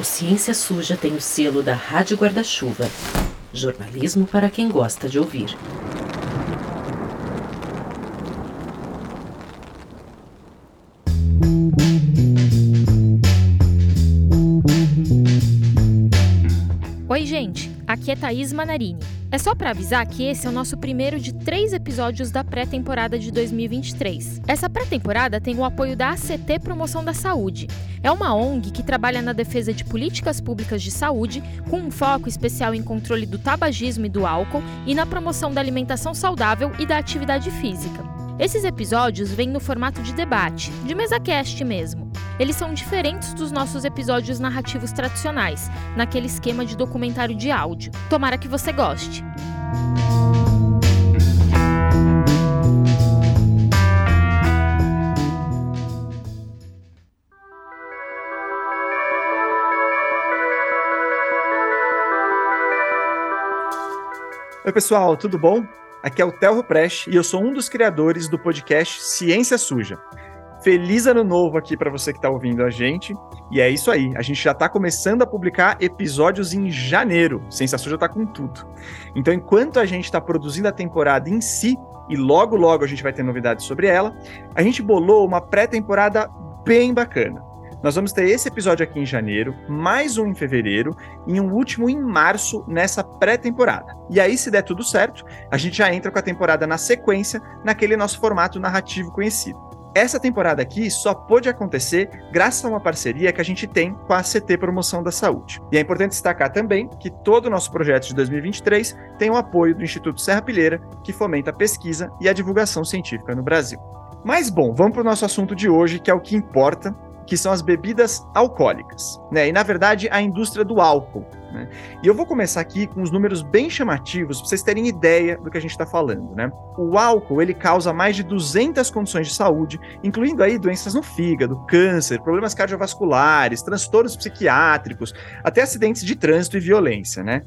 O Ciência Suja tem o selo da Rádio Guarda-Chuva. Jornalismo para quem gosta de ouvir. Aqui é Thaís Manarini. É só para avisar que esse é o nosso primeiro de três episódios da pré-temporada de 2023. Essa pré-temporada tem o apoio da ACT Promoção da Saúde. É uma ONG que trabalha na defesa de políticas públicas de saúde, com um foco especial em controle do tabagismo e do álcool e na promoção da alimentação saudável e da atividade física. Esses episódios vêm no formato de debate, de mesa cast mesmo. Eles são diferentes dos nossos episódios narrativos tradicionais, naquele esquema de documentário de áudio. Tomara que você goste. Oi, pessoal, tudo bom? Aqui é o Telro Prest e eu sou um dos criadores do podcast Ciência Suja. Feliz ano novo aqui para você que está ouvindo a gente. E é isso aí, a gente já está começando a publicar episódios em janeiro. Ciência Suja está com tudo. Então, enquanto a gente está produzindo a temporada em si, e logo logo a gente vai ter novidades sobre ela, a gente bolou uma pré-temporada bem bacana. Nós vamos ter esse episódio aqui em janeiro, mais um em fevereiro e um último em março nessa pré-temporada. E aí, se der tudo certo, a gente já entra com a temporada na sequência, naquele nosso formato narrativo conhecido. Essa temporada aqui só pôde acontecer graças a uma parceria que a gente tem com a CT Promoção da Saúde. E é importante destacar também que todo o nosso projeto de 2023 tem o apoio do Instituto Serra Pilheira, que fomenta a pesquisa e a divulgação científica no Brasil. Mas bom, vamos para o nosso assunto de hoje, que é o que importa, que são as bebidas alcoólicas, né? E na verdade a indústria do álcool. Né? E eu vou começar aqui com uns números bem chamativos para vocês terem ideia do que a gente está falando, né? O álcool ele causa mais de 200 condições de saúde, incluindo aí doenças no fígado, câncer, problemas cardiovasculares, transtornos psiquiátricos, até acidentes de trânsito e violência, né?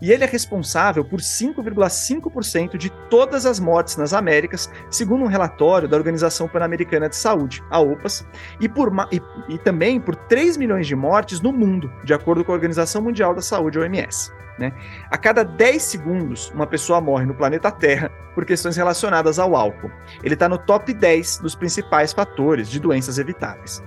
E ele é responsável por 5,5% de todas as mortes nas Américas, segundo um relatório da Organização Pan-Americana de Saúde, a OPAS, e, por, e, e, também por 3 milhões de mortes no mundo, de acordo com a Organização Mundial da Saúde, OMS. Né? A cada 10 segundos, uma pessoa morre no planeta Terra por questões relacionadas ao álcool. Ele está no top 10 dos principais fatores de doenças evitáveis.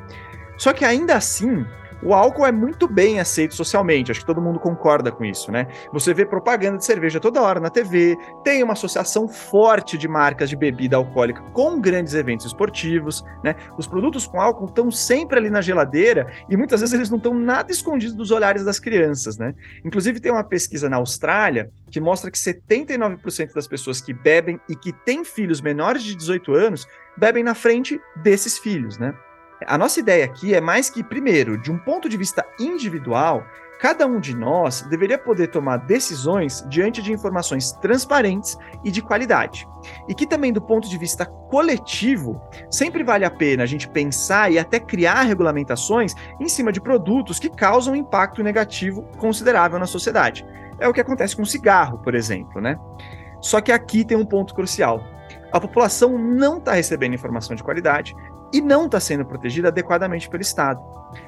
Só que ainda assim, o álcool é muito bem aceito socialmente, acho que todo mundo concorda com isso, né? Você vê propaganda de cerveja toda hora na TV, tem uma associação forte de marcas de bebida alcoólica com grandes eventos esportivos, né? Os produtos com álcool estão sempre ali na geladeira e muitas vezes eles não estão nada escondidos dos olhares das crianças, né? Inclusive tem uma pesquisa na Austrália que mostra que 79% das pessoas que bebem e que têm filhos menores de 18 anos bebem na frente desses filhos, né? A nossa ideia aqui é mais que, primeiro, de um ponto de vista individual, cada um de nós deveria poder tomar decisões diante de informações transparentes e de qualidade. E que também, do ponto de vista coletivo, sempre vale a pena a gente pensar e até criar regulamentações em cima de produtos que causam impacto negativo considerável na sociedade. É o que acontece com o cigarro, por exemplo, né? Só que aqui tem um ponto crucial. A população não está recebendo informação de qualidade, e não está sendo protegida adequadamente pelo Estado.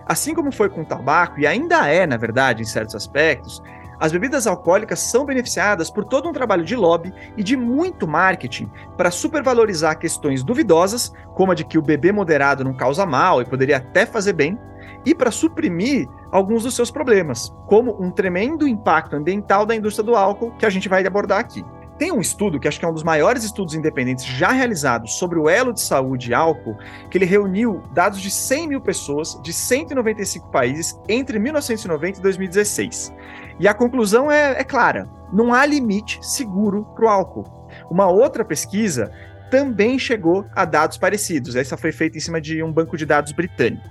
Assim como foi com o tabaco, e ainda é, na verdade, em certos aspectos, as bebidas alcoólicas são beneficiadas por todo um trabalho de lobby e de muito marketing para supervalorizar questões duvidosas, como a de que o bebê moderado não causa mal e poderia até fazer bem, e para suprimir alguns dos seus problemas, como um tremendo impacto ambiental da indústria do álcool que a gente vai abordar aqui. Tem um estudo, que acho que é um dos maiores estudos independentes já realizados sobre o elo de saúde e álcool, que ele reuniu dados de 100 mil pessoas de 195 países entre 1990 e 2016. E a conclusão é, é clara: não há limite seguro para o álcool. Uma outra pesquisa também chegou a dados parecidos. Essa foi feita em cima de um banco de dados britânico.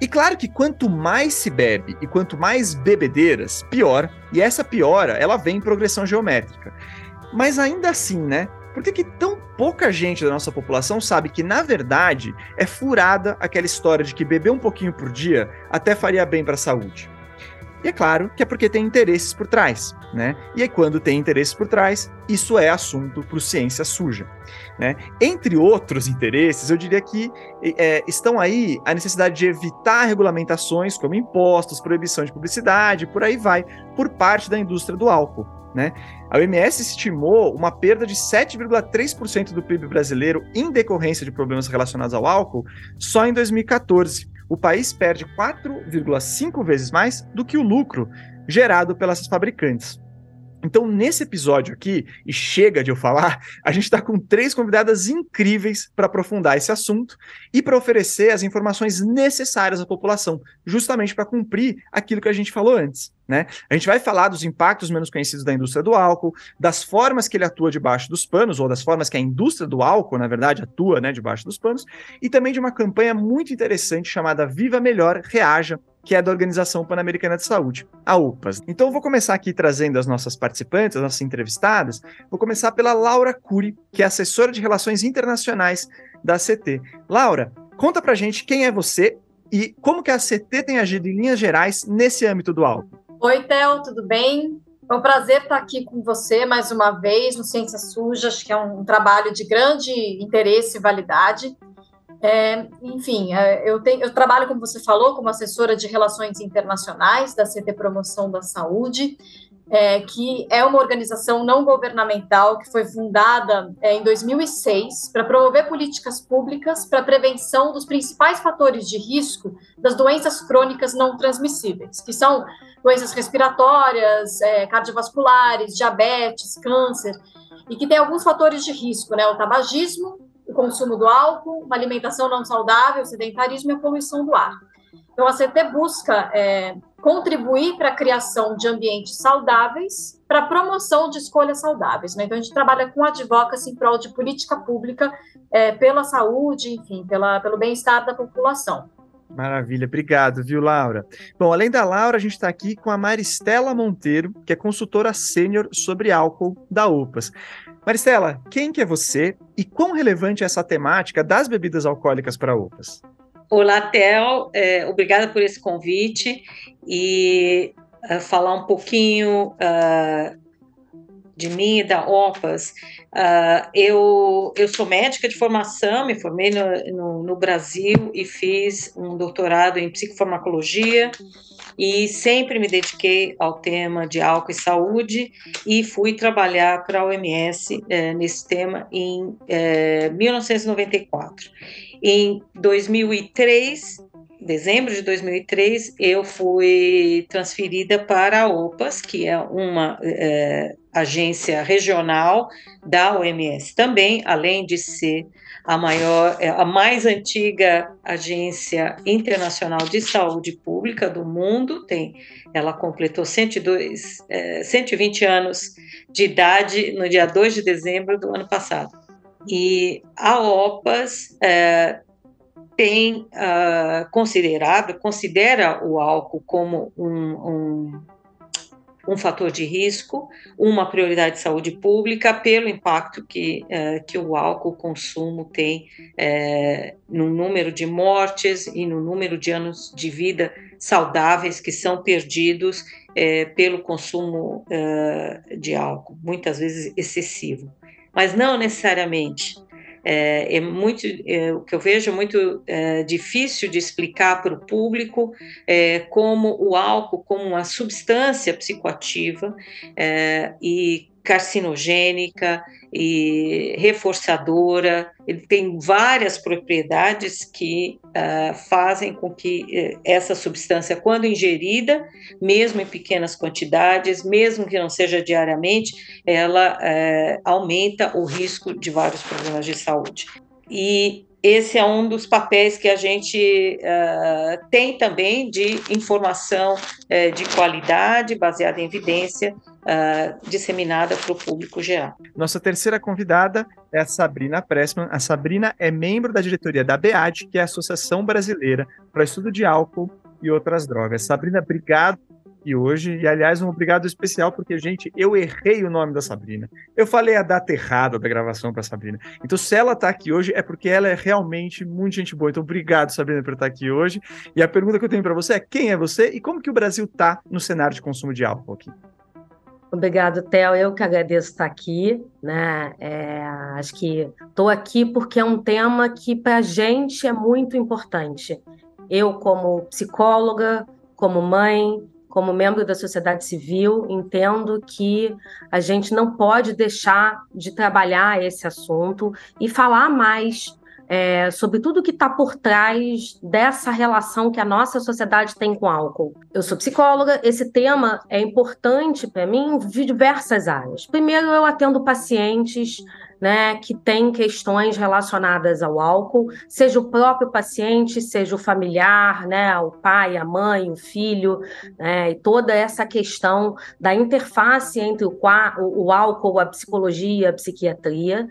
E claro que quanto mais se bebe e quanto mais bebedeiras, pior. E essa piora, ela vem em progressão geométrica. Mas ainda assim, né? Por que, que tão pouca gente da nossa população sabe que, na verdade, é furada aquela história de que beber um pouquinho por dia até faria bem para a saúde? E é claro que é porque tem interesses por trás, né? E aí, quando tem interesses por trás, isso é assunto para ciência suja. Né? Entre outros interesses, eu diria que é, estão aí a necessidade de evitar regulamentações como impostos, proibição de publicidade, por aí vai, por parte da indústria do álcool. Né? A OMS estimou uma perda de 7,3% do PIB brasileiro em decorrência de problemas relacionados ao álcool só em 2014. O país perde 4,5 vezes mais do que o lucro gerado pelas fabricantes. Então, nesse episódio aqui, e chega de eu falar, a gente está com três convidadas incríveis para aprofundar esse assunto e para oferecer as informações necessárias à população, justamente para cumprir aquilo que a gente falou antes. Né? A gente vai falar dos impactos menos conhecidos da indústria do álcool, das formas que ele atua debaixo dos panos, ou das formas que a indústria do álcool, na verdade, atua né, debaixo dos panos, e também de uma campanha muito interessante chamada Viva Melhor, Reaja, que é da Organização Pan-Americana de Saúde, a UPAS. Então eu vou começar aqui trazendo as nossas participantes, as nossas entrevistadas. Vou começar pela Laura Cury, que é assessora de Relações Internacionais da CT. Laura, conta pra gente quem é você e como que a CT tem agido em linhas gerais nesse âmbito do álcool. Oi, Theo, tudo bem? É um prazer estar aqui com você mais uma vez no Ciência Suja, acho que é um trabalho de grande interesse e validade. É, enfim, é, eu, tenho, eu, trabalho, como você falou, como assessora de relações internacionais da CT Promoção da Saúde, é, que é uma organização não governamental que foi fundada é, em 2006 para promover políticas públicas para prevenção dos principais fatores de risco das doenças crônicas não transmissíveis, que são doenças respiratórias, é, cardiovasculares, diabetes, câncer, e que tem alguns fatores de risco, né? O tabagismo, o consumo do álcool, uma alimentação não saudável, sedentarismo e a poluição do ar. Então, a CT busca é, contribuir para a criação de ambientes saudáveis, para a promoção de escolhas saudáveis. Né? Então, a gente trabalha com advocacy em prol de política pública é, pela saúde, enfim, pela, pelo bem-estar da população. Maravilha, obrigado, viu, Laura? Bom, além da Laura, a gente está aqui com a Maristela Monteiro, que é consultora sênior sobre álcool da UPAS. Maristela, quem que é você e quão relevante é essa temática das bebidas alcoólicas para UPAS? Olá, Tel, é, obrigada por esse convite e uh, falar um pouquinho uh, de mim e da OPAS. Uh, eu, eu sou médica de formação, me formei no, no, no Brasil e fiz um doutorado em psicofarmacologia e sempre me dediquei ao tema de álcool e saúde e fui trabalhar para a OMS eh, nesse tema em 1994. Eh, em 2003, dezembro de 2003, eu fui transferida para a OPAS, que é uma é, agência regional da OMS também, além de ser a maior, é, a mais antiga agência internacional de saúde pública do mundo, tem, ela completou 102, é, 120 anos de idade no dia 2 de dezembro do ano passado. E a OPAS é, tem uh, considerado, considera o álcool como um, um, um, fator de risco, uma prioridade de saúde pública, pelo impacto que, uh, que o álcool consumo tem uh, no número de mortes e no número de anos de vida saudáveis que são perdidos eh, pelo consumo de álcool, muitas vezes excessivo. Mas não necessariamente é, é muito, é, o que eu vejo é muito é, difícil de explicar para o público é, como o álcool, como uma substância psicoativa é, e carcinogênica e reforçadora. Ele tem várias propriedades que uh, fazem com que uh, essa substância, quando ingerida, mesmo em pequenas quantidades, mesmo que não seja diariamente, ela uh, aumenta o risco de vários problemas de saúde. E esse é um dos papéis que a gente uh, tem também de informação uh, de qualidade, baseada em evidência, uh, disseminada para o público geral. Nossa terceira convidada é a Sabrina Pressman. A Sabrina é membro da diretoria da BEAD, que é a Associação Brasileira para Estudo de Álcool e Outras Drogas. Sabrina, obrigado aqui hoje. E, aliás, um obrigado especial, porque, gente, eu errei o nome da Sabrina. Eu falei a data errada da gravação para Sabrina. Então, se ela está aqui hoje, é porque ela é realmente muito gente boa. Então, obrigado, Sabrina, por estar aqui hoje. E a pergunta que eu tenho para você é: quem é você e como que o Brasil está no cenário de consumo de álcool aqui? Obrigado, Theo. Eu que agradeço estar aqui. Né? É, acho que estou aqui porque é um tema que para a gente é muito importante. Eu, como psicóloga, como mãe, como membro da sociedade civil, entendo que a gente não pode deixar de trabalhar esse assunto e falar mais é, sobre tudo que está por trás dessa relação que a nossa sociedade tem com álcool. Eu sou psicóloga, esse tema é importante para mim de diversas áreas. Primeiro, eu atendo pacientes né, que têm questões relacionadas ao álcool, seja o próprio paciente, seja o familiar, né, o pai, a mãe, o filho, né, e toda essa questão da interface entre o, o álcool, a psicologia, a psiquiatria.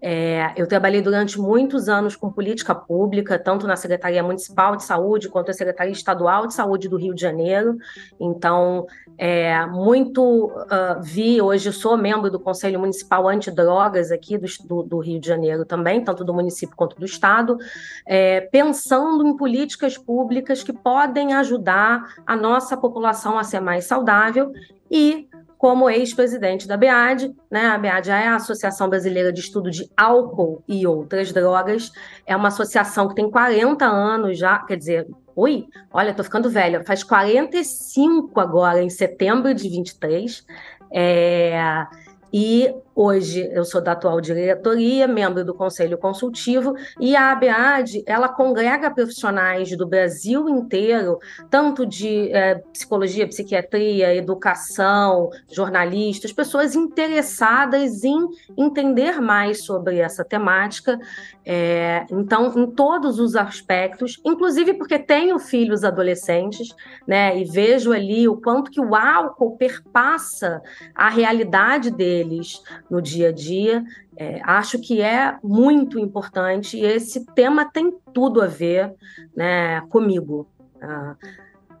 É, eu trabalhei durante muitos anos com política pública, tanto na Secretaria Municipal de Saúde quanto na Secretaria Estadual de Saúde do Rio de Janeiro. Então, é, muito uh, vi, hoje sou membro do Conselho Municipal Antidrogas aqui do, do, do, Rio de Janeiro também, tanto do município quanto do Estado, é, pensando em políticas públicas que podem ajudar a nossa população a ser mais saudável e como ex-presidente da BEAD, né? A BEAD é a Associação Brasileira de Estudo de Álcool e Outras Drogas, é uma associação que tem 40 anos já, quer dizer, oi, olha, tô ficando velha, faz 45 agora, em setembro de 23, é, e Hoje eu sou da atual diretoria, membro do Conselho Consultivo, e a ABAD ela congrega profissionais do Brasil inteiro, tanto de é, psicologia, psiquiatria, educação, jornalistas, pessoas interessadas em entender mais sobre essa temática. É, então, em todos os aspectos, inclusive porque tenho filhos adolescentes, né, e vejo ali o quanto que o álcool perpassa a realidade deles no dia a dia. É, acho que é muito importante e esse tema tem tudo a ver né, comigo. Ah,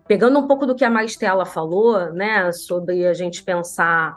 pegando um pouco do que a Maristela falou, né, sobre a gente pensar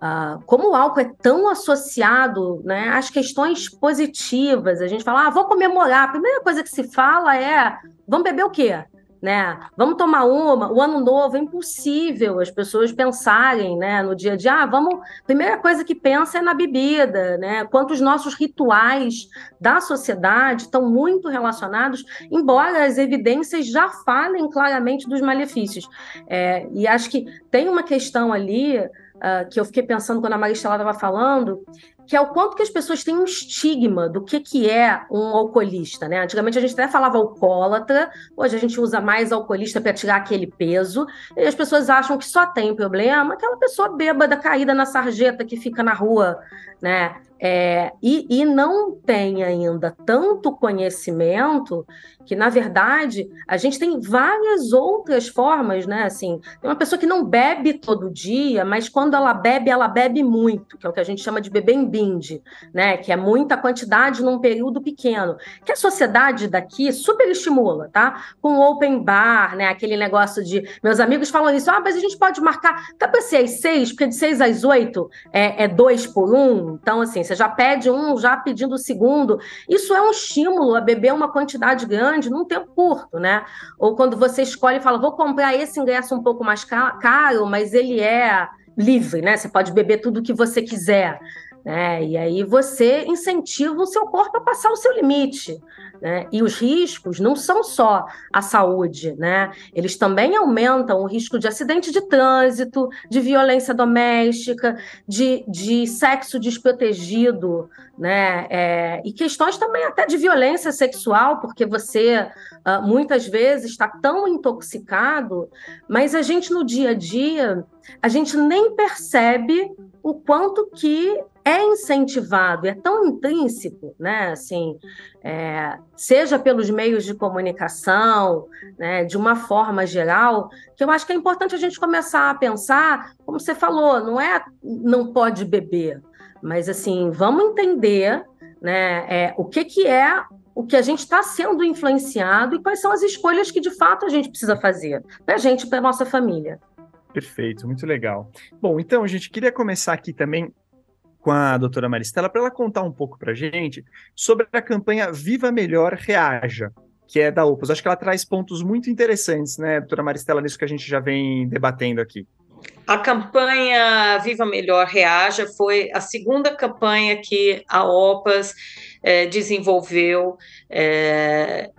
ah, como o álcool é tão associado né, às questões positivas, a gente fala, ah, vou comemorar. A primeira coisa que se fala é, vamos beber o quê? Né? Vamos tomar uma, o ano novo, é impossível as pessoas pensarem, né, no dia a dia, ah, vamos, primeira coisa que pensa é na bebida, né? Quanto os nossos rituais da sociedade estão muito relacionados, embora as evidências já falem claramente dos malefícios. É, e acho que tem uma questão ali uh, que eu fiquei pensando quando a Maristela estava falando, que é o quanto que as pessoas têm um estigma do que, que é um alcoolista, né? Antigamente a gente até falava alcoólatra, hoje a gente usa mais alcoolista para tirar aquele peso, e as pessoas acham que só tem problema aquela pessoa bêbada caída na sarjeta que fica na rua, né? É, e, e, não tem ainda tanto conhecimento que, na verdade, a gente tem várias outras formas, né? Assim, tem uma pessoa que não bebe todo dia, mas quando ela bebe, ela bebe muito, que é o que a gente chama de beber em binde, né? Que é muita quantidade num período pequeno. Que a sociedade daqui super estimula, tá? Com open bar, né? Aquele negócio de. Meus amigos falam isso, ah, mas a gente pode marcar. Tá para ser às seis, porque de seis às oito é, é dois por um. Então, assim, você já pede um, já pedindo o segundo. Isso é um estímulo a beber uma quantidade grande num tempo curto, né? Ou quando você escolhe e fala, vou comprar esse ingresso um pouco mais caro, mas ele é livre, né? Você pode beber tudo o que você quiser. Né? E aí você incentiva o seu corpo a passar o seu limite. Né? E os riscos não são só a saúde, né? Eles também aumentam o risco de acidente de trânsito, de violência doméstica, de, de sexo desprotegido, né? É, e questões também até de violência sexual, porque você uh, muitas vezes está tão intoxicado, mas a gente no dia a dia a gente nem percebe o quanto que é incentivado, é tão intrínseco, né? Assim, é, seja pelos meios de comunicação, né, de uma forma geral, que eu acho que é importante a gente começar a pensar, como você falou, não é não pode beber, mas assim, vamos entender né, é, o que, que é o que a gente está sendo influenciado e quais são as escolhas que de fato a gente precisa fazer, para a gente, para nossa família. Perfeito, muito legal. Bom, então, gente queria começar aqui também com a doutora Maristela para ela contar um pouco para gente sobre a campanha Viva Melhor Reaja, que é da OPUS. Acho que ela traz pontos muito interessantes, né, doutora Maristela, nisso que a gente já vem debatendo aqui. A campanha Viva Melhor Reaja foi a segunda campanha que a OPAS é, desenvolveu é,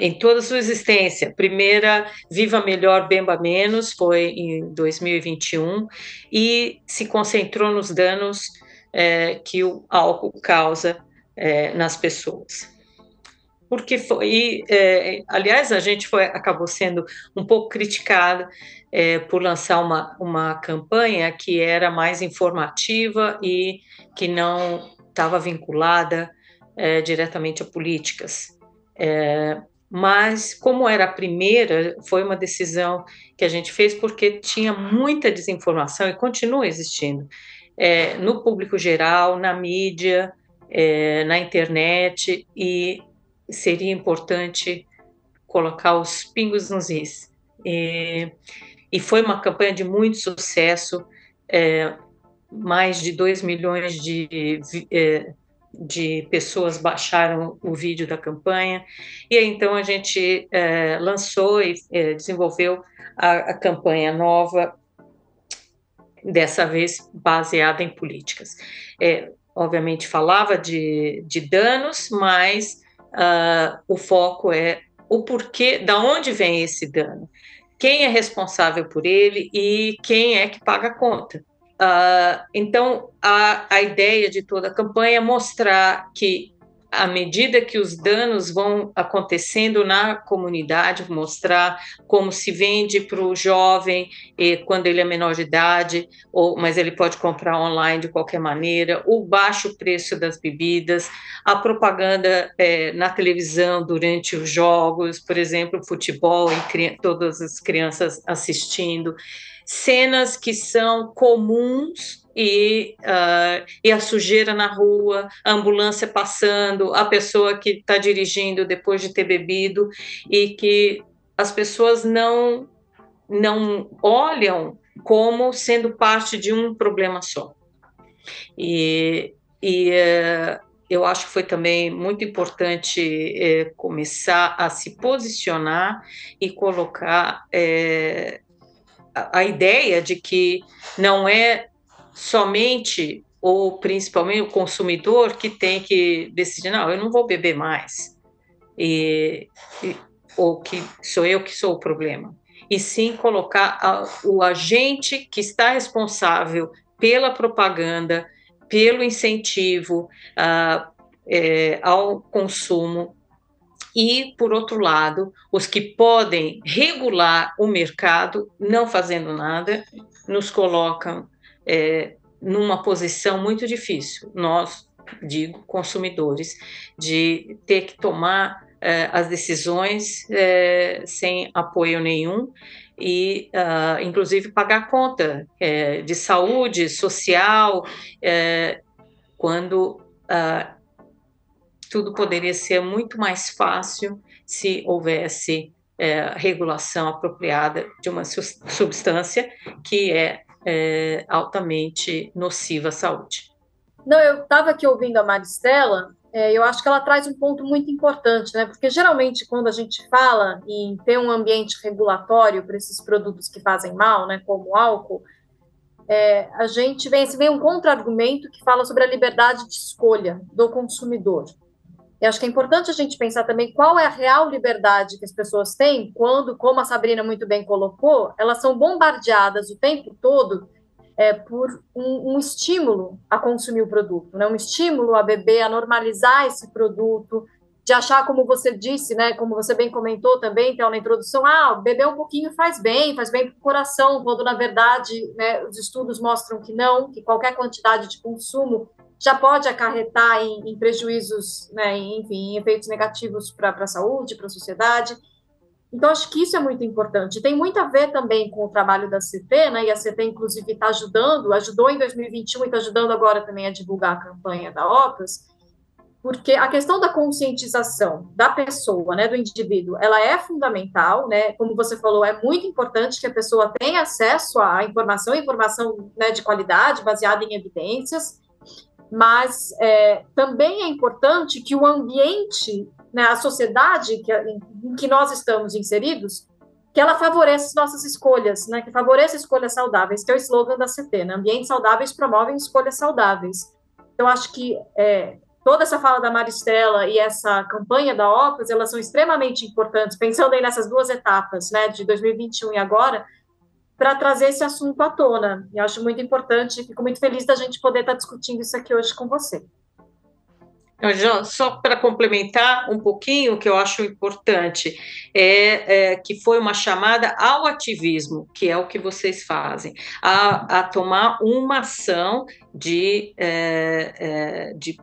em toda a sua existência. Primeira, Viva Melhor, Bemba Menos, foi em 2021, e se concentrou nos danos é, que o álcool causa é, nas pessoas. Porque foi, é, aliás, a gente foi, acabou sendo um pouco criticado é, por lançar uma, uma campanha que era mais informativa e que não estava vinculada é, diretamente a políticas. Mas como era a primeira, foi uma decisão que a gente fez porque tinha muita desinformação e continua existindo é, no público geral, na mídia, é, na internet e seria importante colocar os pingos nos is. E, e foi uma campanha de muito sucesso, é, mais de 2 milhões de é, de pessoas baixaram o vídeo da campanha, e aí, então a gente é, lançou e é, desenvolveu a, a, campanha nova, dessa vez baseada em políticas. É, obviamente falava de, de danos, mas uh, o foco é o porquê, da onde vem esse dano, quem é responsável por ele e quem é que paga a conta. Uh, então, a, a ideia de toda a campanha é mostrar que, à medida que os danos vão acontecendo na comunidade, mostrar como se vende para o jovem e quando ele é menor de idade, ou, mas ele pode comprar online de qualquer maneira, o baixo preço das bebidas, a propaganda é, na televisão durante os jogos, por exemplo, futebol, todas as crianças assistindo cenas que são comuns e, uh, e a sujeira na rua, a ambulância passando, a pessoa que está dirigindo depois de ter bebido e que as pessoas não não olham como sendo parte de um problema só. E, e uh, eu acho que foi também muito importante uh, começar a se posicionar e colocar eh, a, ideia de que não é somente ou principalmente o consumidor que tem que decidir, não, eu não vou beber mais, e, e, ou que sou eu que sou o problema, e sim colocar a, o agente que está responsável pela propaganda, pelo incentivo uh, é, ao consumo e, por outro lado, os que podem regular o mercado, não fazendo nada, nos colocam é, numa posição muito difícil. Nós, digo, consumidores, de ter que tomar é, as decisões é, sem apoio nenhum e, uh, inclusive, pagar conta é, de saúde social é, quando uh, tudo poderia ser muito mais fácil se houvesse é, regulação apropriada de uma substância que é, é altamente nociva à saúde. Não, eu estava aqui ouvindo a Maristela, é, eu acho que ela traz um ponto muito importante, né? Porque geralmente quando a gente fala em ter um ambiente regulatório para esses produtos que fazem mal, né, como o álcool, é, a gente vem, vem um contra-argumento que fala sobre a liberdade de escolha do consumidor. Eu acho que é importante a gente pensar também qual é a real liberdade que as pessoas têm quando, como a Sabrina muito bem colocou, elas são bombardeadas o tempo todo é, por um, um, estímulo a consumir o produto, né? um estímulo a beber, a normalizar esse produto, de achar, como você disse, né, como você bem comentou também, então, na introdução, ah, beber um pouquinho faz bem, faz bem para o coração, quando, na verdade, né, os estudos mostram que não, que qualquer quantidade de consumo já pode acarretar em, em prejuízos, né, enfim, em efeitos negativos para a saúde, para a sociedade. Então, acho que isso é muito importante. Tem muito a ver também com o trabalho da CT, né, e a CT, inclusive, está ajudando, ajudou em 2021 e está ajudando agora também a divulgar a campanha da OPAS, porque a questão da conscientização da pessoa, né, do indivíduo, ela é fundamental, né, como você falou, é muito importante que a pessoa tenha acesso à informação, informação né, de qualidade, baseada em evidências, mas é, também é importante que o ambiente, né, a sociedade que, em que nós estamos inseridos, que ela favoreça as nossas escolhas, né, que favoreça escolhas saudáveis, que é o slogan da CT, né, ambientes saudáveis promovem escolhas saudáveis. Então, acho que é, toda essa fala da Maristela e essa campanha da OPAS, elas são extremamente importantes, pensando aí nessas duas etapas, né, de 2021 e agora, para trazer esse assunto à tona. E acho muito importante, fico muito feliz da gente poder estar discutindo isso aqui hoje com você. Jean, só para complementar um pouquinho, que eu acho importante é, é, que foi uma chamada ao ativismo, que é o que vocês fazem, a, a tomar uma ação de, é, é de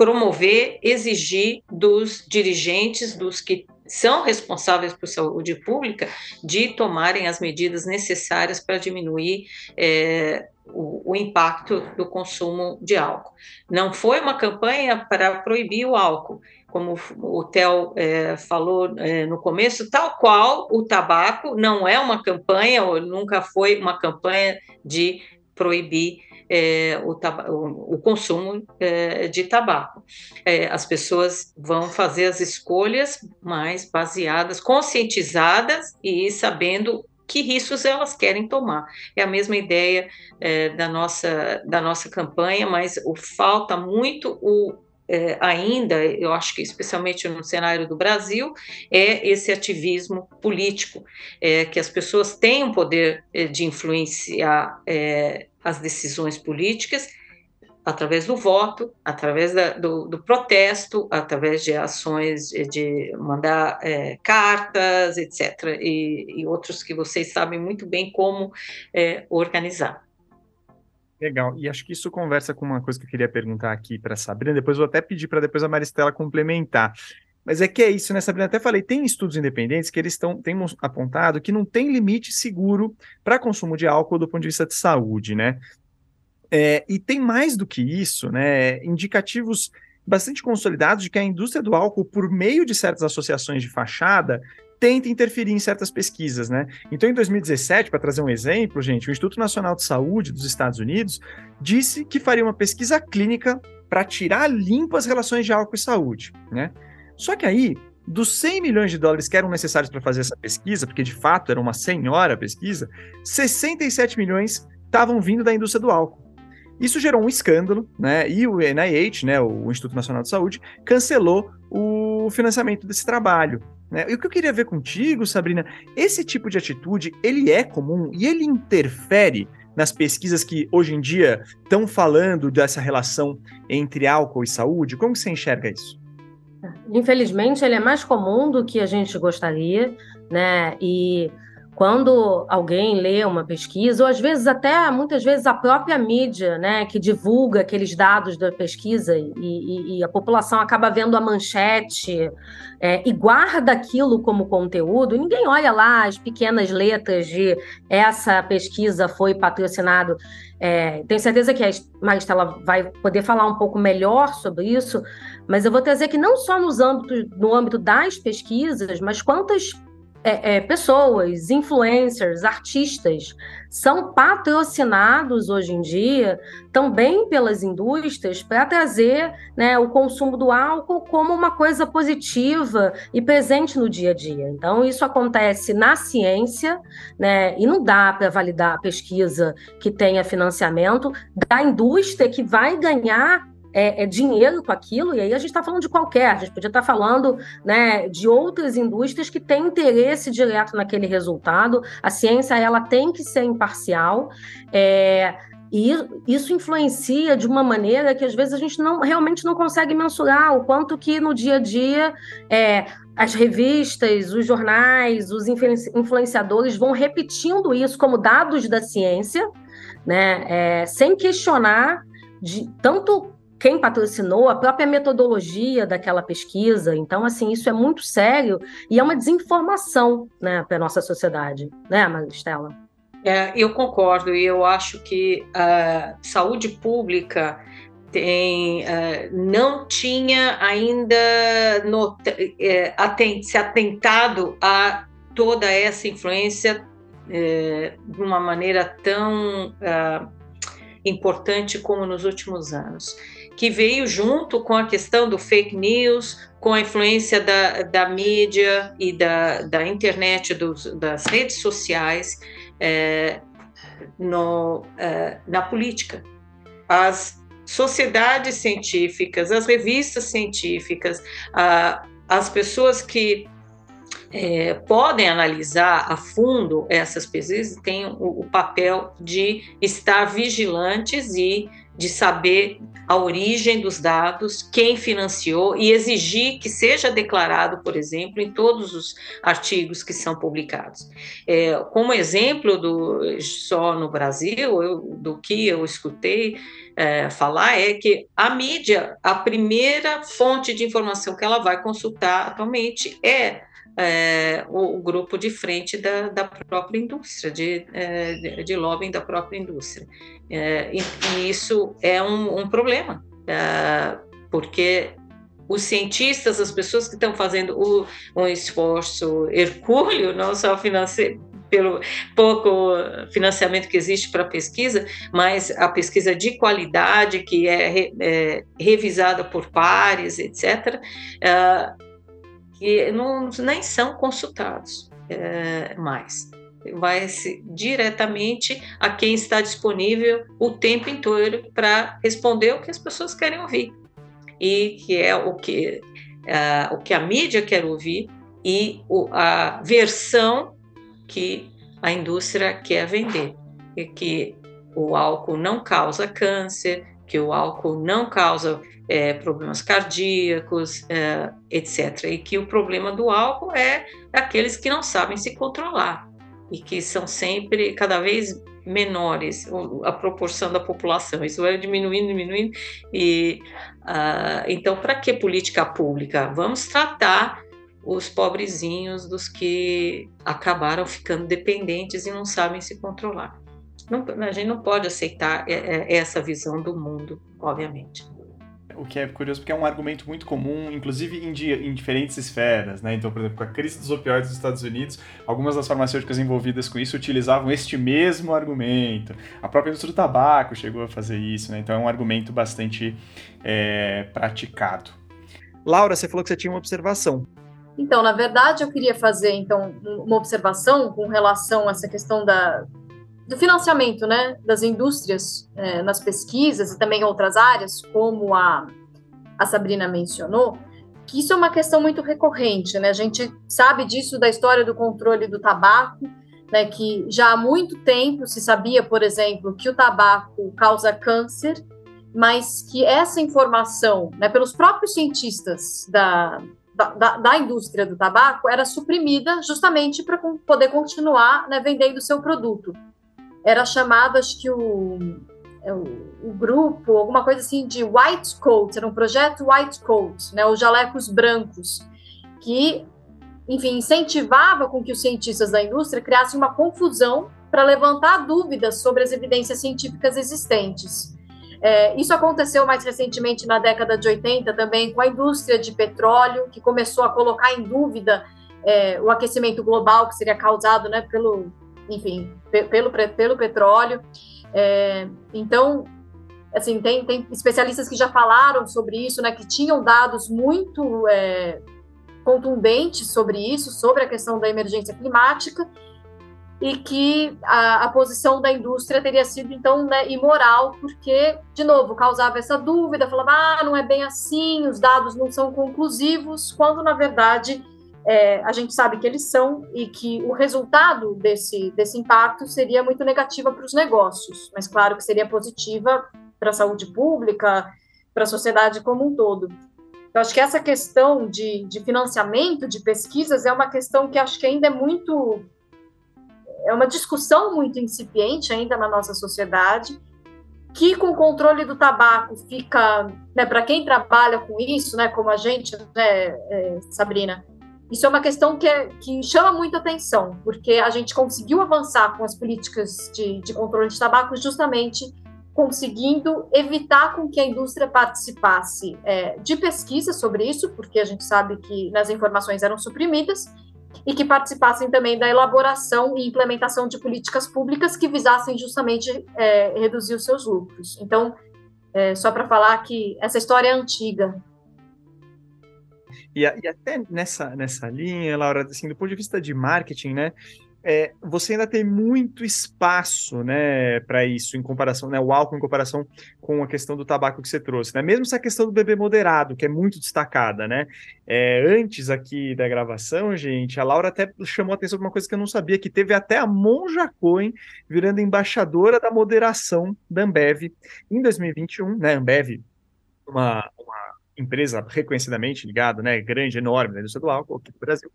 promover, exigir dos dirigentes, dos que são responsáveis por saúde pública, de tomarem as medidas necessárias para diminuir é, o, o, impacto do consumo de álcool. Não foi uma campanha para proibir o álcool, como o Theo é, falou é, no começo, tal qual o tabaco não é uma campanha, ou nunca foi uma campanha de proibir é, o, o, o, consumo é, de tabaco. É, as pessoas vão fazer as escolhas mais baseadas, conscientizadas e sabendo que riscos elas querem tomar. É a mesma ideia é, da, nossa, da nossa campanha, mas o, falta muito o, é, ainda, eu acho que especialmente no cenário do Brasil, é esse ativismo político, é, que as pessoas têm o poder é, de influenciar as decisões políticas através do voto, através da, do, do, protesto, através de ações de mandar é, cartas, etc., e, e, outros que vocês sabem muito bem como é, organizar. Legal, e acho que isso conversa com uma coisa que eu queria perguntar aqui para Sabrina, depois vou até pedir para depois a Maristela complementar. Mas é que é isso, né, Sabrina? Até falei, tem estudos independentes que eles estão têm apontado que não tem limite seguro para consumo de álcool do ponto de vista de saúde, né? É, e tem mais do que isso, né? Indicativos bastante consolidados de que a indústria do álcool, por meio de certas associações de fachada, tenta interferir em certas pesquisas, né? Então, em 2017, para trazer um exemplo, gente, o Instituto Nacional de Saúde dos Estados Unidos disse que faria uma pesquisa clínica para tirar limpo as relações de álcool e saúde, né? Só que aí, dos 100 milhões de dólares que eram necessários para fazer essa pesquisa, porque de fato era uma senhora pesquisa, 67 milhões estavam vindo da indústria do álcool. Isso gerou um escândalo, né? E o NIH, né, o Instituto Nacional de Saúde, cancelou o financiamento desse trabalho. Né? E o que eu queria ver contigo, Sabrina, esse tipo de atitude, ele é comum e ele interfere nas pesquisas que hoje em dia estão falando dessa relação entre álcool e saúde? Como você enxerga isso? Infelizmente, ele é mais comum do que a gente gostaria, né? E quando alguém lê uma pesquisa, ou às vezes até muitas vezes a própria mídia, né, que divulga aqueles dados da pesquisa e, e, e a população acaba vendo a manchete é, e guarda aquilo como conteúdo, ninguém olha lá as pequenas letras de essa pesquisa foi patrocinado. É, tenho certeza que a Maristela vai poder falar um pouco melhor sobre isso, mas eu vou trazer que não só nos âmbitos, no âmbito das pesquisas, mas quantas é, é, pessoas, influencers, artistas, são patrocinados hoje em dia também pelas indústrias para trazer né, o consumo do álcool como uma coisa positiva e presente no dia a dia. Então, isso acontece na ciência, né, e não dá para validar a pesquisa que tenha financiamento da indústria que vai ganhar é, é, dinheiro com aquilo, e aí a gente está falando de qualquer, a gente podia estar tá falando né, de outras indústrias que têm interesse direto naquele resultado. A ciência ela tem que ser imparcial. É, e isso influencia de uma maneira que às vezes a gente não realmente não consegue mensurar o quanto que no dia a dia é, as revistas, os jornais, os influenciadores vão repetindo isso como dados da ciência, né, é, sem questionar de, tanto quem patrocinou, a própria metodologia daquela pesquisa. Então, assim, isso é muito sério e é uma desinformação né, para a nossa sociedade, né, Maristela? É, eu concordo e eu acho que a saúde pública tem, uh, não tinha ainda é, atent, se atentado a toda essa influência é, de uma maneira tão uh, importante como nos últimos anos, que veio junto com a questão do fake news, com a influência da, da mídia e da, da internet, dos, das redes sociais é, no, é, na política. As sociedades científicas, as revistas científicas, a, as pessoas que é, podem analisar a fundo essas pesquisas têm o, o, papel de estar vigilantes e de saber a origem dos dados, quem financiou e exigir que seja declarado, por exemplo, em todos os artigos que são publicados. É, como exemplo do só no Brasil, eu, do que eu escutei é, falar é que a mídia, a primeira fonte de informação que ela vai consultar atualmente é é, o, o, grupo de frente da, da própria indústria, de, é, de, lobbying da própria indústria. É, e, e, isso é um, um problema, é, porque os cientistas, as pessoas que estão fazendo o, um esforço hercúleo, não só financeiro, pelo pouco financiamento que existe para pesquisa, mas a pesquisa de qualidade, que é, é revisada por pares, etc., que não, nem são consultados é, mais. Vai diretamente a quem está disponível o tempo inteiro para responder o que as pessoas querem ouvir e que é o que uh, o que a mídia quer ouvir e o, a versão que a indústria quer vender, e que o álcool não causa câncer, que o álcool não causa é, problemas cardíacos, é, etc. E que o problema do álcool é aqueles que não sabem se controlar e que são sempre cada vez menores a proporção da população. Isso vai diminuindo, diminuindo. E uh, então, para que política pública? Vamos tratar os pobrezinhos dos que acabaram ficando dependentes e não sabem se controlar. Não, a gente não pode aceitar é, é, essa visão do mundo, obviamente. O que é curioso porque é um argumento muito comum, inclusive em, em, diferentes esferas, né? Então, por exemplo, com a crise dos opioides nos Estados Unidos, algumas das farmacêuticas envolvidas com isso utilizavam este mesmo argumento. A própria indústria do tabaco chegou a fazer isso, né? Então é um argumento bastante é, praticado. Laura, você falou que você tinha uma observação. Então, na verdade, eu queria fazer então uma observação com relação a essa questão da, do financiamento né, das indústrias é, nas pesquisas e também em outras áreas, como a, a Sabrina mencionou, que isso é uma questão muito recorrente. Né? A gente sabe disso da história do controle do tabaco, né, que já há muito tempo se sabia, por exemplo, que o tabaco causa câncer, mas que essa informação, né, pelos próprios cientistas da, da, da, indústria do tabaco, era suprimida justamente para poder continuar né, vendendo seu produto era chamado, acho que o, é o, o, grupo, alguma coisa assim, de White Coats, era um projeto White Coats, né, os jalecos brancos, que, enfim, incentivava com que os cientistas da indústria criassem uma confusão para levantar dúvidas sobre as evidências científicas existentes. É, isso aconteceu mais recentemente na década de 80 também com a indústria de petróleo, que começou a colocar em dúvida é, o aquecimento global que seria causado né, pelo, enfim, pelo, pelo petróleo. É, então, assim, tem, tem especialistas que já falaram sobre isso, né, que tinham dados muito é, contundentes sobre isso, sobre a questão da emergência climática, e que a, a posição da indústria teria sido, então, né, imoral, porque, de novo, causava essa dúvida, falava, ah, não é bem assim, os dados não são conclusivos, quando, na verdade, é, a gente sabe que eles são e que o resultado desse, desse impacto seria muito negativa para os negócios, mas claro que seria positiva para a saúde pública, para a sociedade como um todo. Eu acho que essa questão de, de financiamento de pesquisas é uma questão que acho que ainda é muito. É uma discussão muito incipiente ainda na nossa sociedade, que com o controle do tabaco fica, né, para quem trabalha com isso, né, como a gente, né, é, Sabrina, isso é uma questão que, é, que chama muita atenção, porque a gente conseguiu avançar com as políticas de, de controle de tabaco justamente conseguindo evitar com que a indústria participasse é, de pesquisa sobre isso, porque a gente sabe que nas informações eram suprimidas, e que participassem também da elaboração e implementação de políticas públicas que visassem justamente é, reduzir os seus lucros. Então, é, só para falar que essa história é antiga. E, e, até nessa, nessa linha, Laura, assim, do ponto de vista de marketing, né? é, você ainda tem muito espaço, né, para isso em comparação, né, o álcool em comparação com a questão do tabaco que você trouxe, né? Mesmo essa questão do bebê moderado, que é muito destacada, né? É, antes aqui da gravação, gente, a Laura até chamou a atenção para uma coisa que eu não sabia, que teve até a Monja Cohen virando embaixadora da moderação da Ambev em 2021, né? Ambev, uma, uma empresa reconhecidamente ligada, né, grande, enorme na indústria do álcool aqui no Brasil,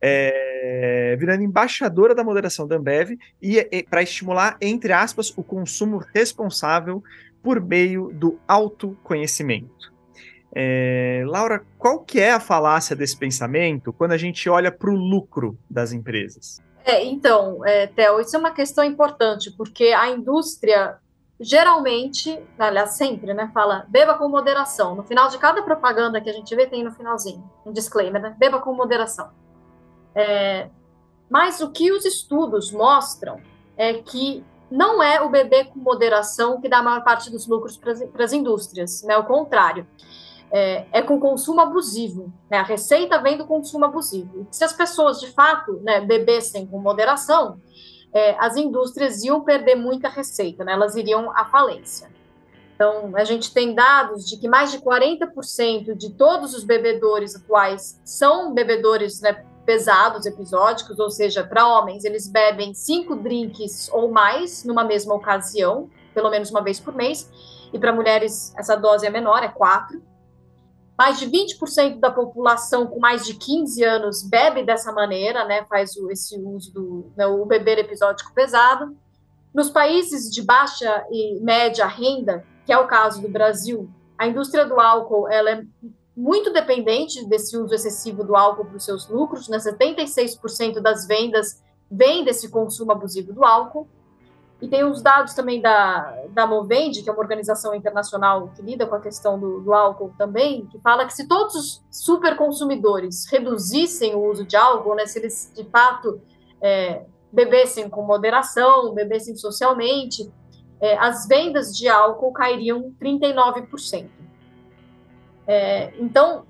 é, virando embaixadora da moderação da Ambev e, e para estimular, entre aspas, o consumo responsável por meio do autoconhecimento. É, Laura, qual que é a falácia desse pensamento quando a gente olha para o lucro das empresas? É, então, é, Theo, isso é uma questão importante, porque a indústria geralmente, aliás, sempre, né, fala beba com moderação. No final de cada propaganda que a gente vê, tem no finalzinho um disclaimer, né? Beba com moderação. É, mas o que os estudos mostram é que não é o beber com moderação que dá a maior parte dos lucros para as indústrias, né? O contrário. É, é, com consumo abusivo. Né? A receita vem do consumo abusivo. Se as pessoas, de fato, né, bebessem com moderação, é, as indústrias iam perder muita receita, né? elas iriam à falência. Então, a gente tem dados de que mais de 40% de todos os bebedores atuais são bebedores né, pesados, episódicos, ou seja, para homens, eles bebem cinco drinks ou mais numa mesma ocasião, pelo menos uma vez por mês, e para mulheres essa dose é menor, é quatro. Mais de 20% da população com mais de 15 anos bebe dessa maneira, né, faz o, esse uso do né, o beber episódico pesado. Nos países de baixa e média renda, que é o caso do Brasil, a indústria do álcool ela é muito dependente desse uso excessivo do álcool para os seus lucros, né? 76% das vendas vem desse consumo abusivo do álcool. E tem os dados também da, da Movende, que é uma organização internacional que lida com a questão do, do álcool também, que fala que se todos os superconsumidores reduzissem o uso de álcool, né, se eles de fato é, bebessem com moderação, bebessem socialmente, é, as vendas de álcool cairiam 39%. É, então,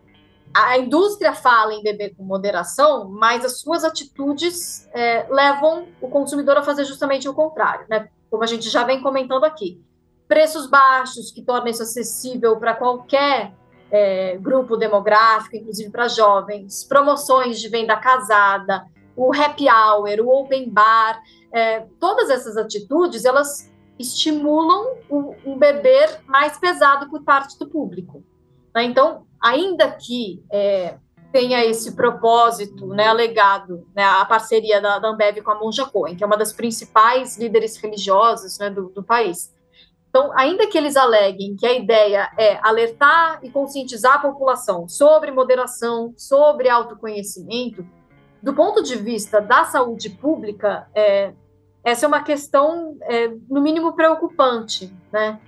a indústria fala em beber com moderação, mas as suas atitudes é, levam o consumidor a fazer justamente o contrário, né? Como a gente já vem comentando aqui. Preços baixos, que tornam isso acessível para qualquer é, grupo demográfico, inclusive para jovens, promoções de venda casada, o happy hour, o open bar, é, todas essas atitudes, elas estimulam um beber mais pesado por parte do público. Né? Então, ainda que é, tenha esse propósito né, alegado, né, a parceria da, da, Ambev com a Monja Cohen, que é uma das principais líderes religiosas né, do, do país. Então, ainda que eles aleguem que a ideia é alertar e conscientizar a população sobre moderação, sobre autoconhecimento, do ponto de vista da saúde pública, é, essa é uma questão, é, no mínimo, preocupante, né?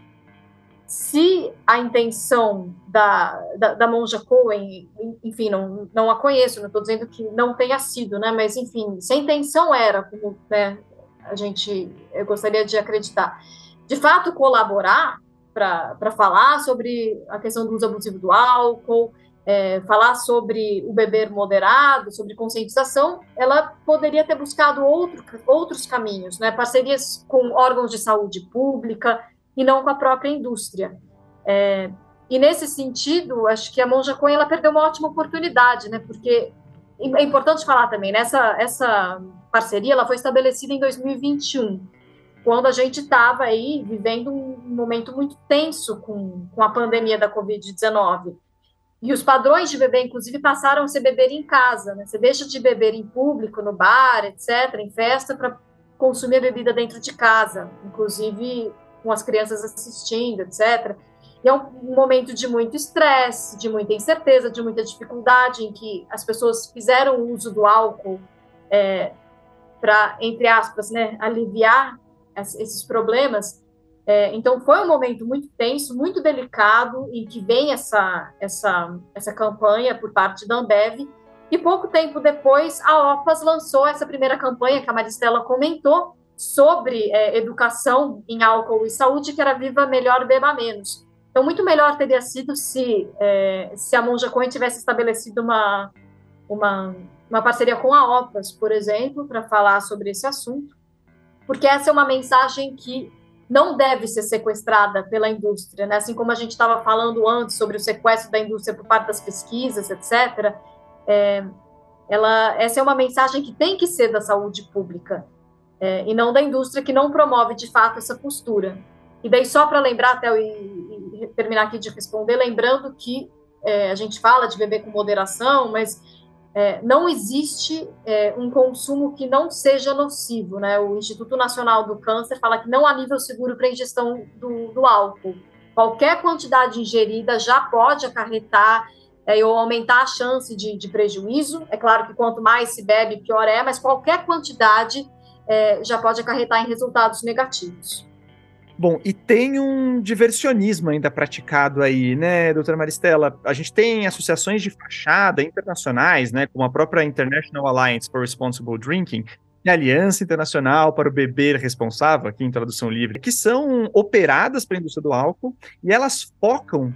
Se a intenção da, da, da, Monja Cohen, enfim, não, não a conheço, não estou dizendo que não tenha sido, né, mas enfim, se a intenção era, como né, a gente gostaria de acreditar, de fato colaborar para falar sobre a questão do uso abusivo do álcool, é, falar sobre o beber moderado, sobre conscientização, ela poderia ter buscado outro, outros caminhos, né, parcerias com órgãos de saúde pública, e não com a própria indústria. É, e nesse sentido, acho que a Monja Cohen ela perdeu uma ótima oportunidade, né? Porque é importante falar também, né? essa parceria ela foi estabelecida em 2021, quando a gente estava aí vivendo um momento muito tenso com, com a pandemia da Covid-19. E os padrões de beber, inclusive, passaram a ser beber em casa, né? Você deixa de beber em público, no bar, etc., em festa, para consumir a bebida dentro de casa. Inclusive, com as crianças assistindo, etc. E é um momento de muito estresse, de muita incerteza, de muita dificuldade, em que as pessoas fizeram uso do álcool é, para, entre aspas, né, aliviar esses problemas. É, então foi um momento muito tenso, muito delicado, em que vem essa, essa, essa campanha por parte da Ambev, e pouco tempo depois a OPAS lançou essa primeira campanha que a Maristela comentou sobre é, educação em álcool e saúde, que era Viva Melhor, Beba Menos. Então, muito melhor teria sido se, é, se a Monja Cohen tivesse estabelecido uma, uma, uma parceria com a OPAS, por exemplo, para falar sobre esse assunto, porque essa é uma mensagem que não deve ser sequestrada pela indústria, né? assim como a gente estava falando antes sobre o sequestro da indústria por parte das pesquisas, etc. É, ela, essa é uma mensagem que tem que ser da saúde pública é, e não da indústria que não promove de fato essa postura. E daí só para lembrar até e, e, terminar aqui de responder, lembrando que é, a gente fala de beber com moderação, mas é, não existe é, um consumo que não seja nocivo, né? O Instituto Nacional do Câncer fala que não há nível seguro para ingestão do, do, álcool. Qualquer quantidade ingerida já pode acarretar é, ou aumentar a chance de, de, prejuízo. É claro que quanto mais se bebe, pior é, mas qualquer quantidade é, já pode acarretar em resultados negativos. Bom, e tem um diversionismo ainda praticado aí, né, doutora Maristela? A gente tem associações de fachada internacionais, né, como a própria International Alliance for Responsible Drinking, e a Aliança Internacional para o Beber Responsável, aqui em tradução livre, que são operadas pela indústria do álcool e elas focam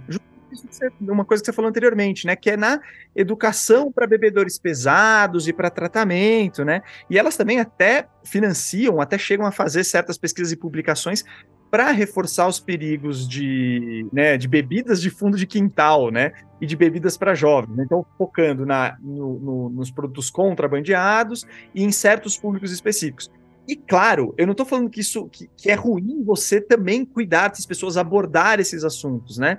uma coisa que você falou anteriormente, né, que é na educação para bebedores pesados e para tratamento, né, e elas também até financiam, até chegam a fazer certas pesquisas e publicações para reforçar os perigos de, né, de bebidas de fundo de quintal, né, e de bebidas para jovens. Então, focando na, no, no, nos produtos contrabandeados e em certos públicos específicos. E claro, eu não estou falando que isso que, que, é ruim você também cuidar das pessoas abordar esses assuntos, né?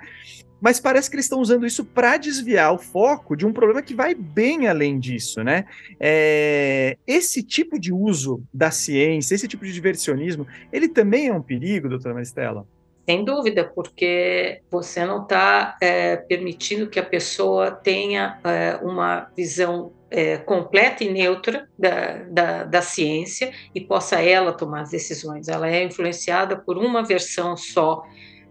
Mas parece que eles estão usando isso para desviar o foco de um problema que vai bem além disso, né? É, esse tipo de uso da ciência, esse tipo de diversionismo, ele também é um perigo, doutora Maristela? Sem dúvida, porque você não está é, permitindo que a pessoa tenha é, uma visão é, completa e neutra da, da, da, ciência e possa ela tomar as decisões. Ela é influenciada por uma versão só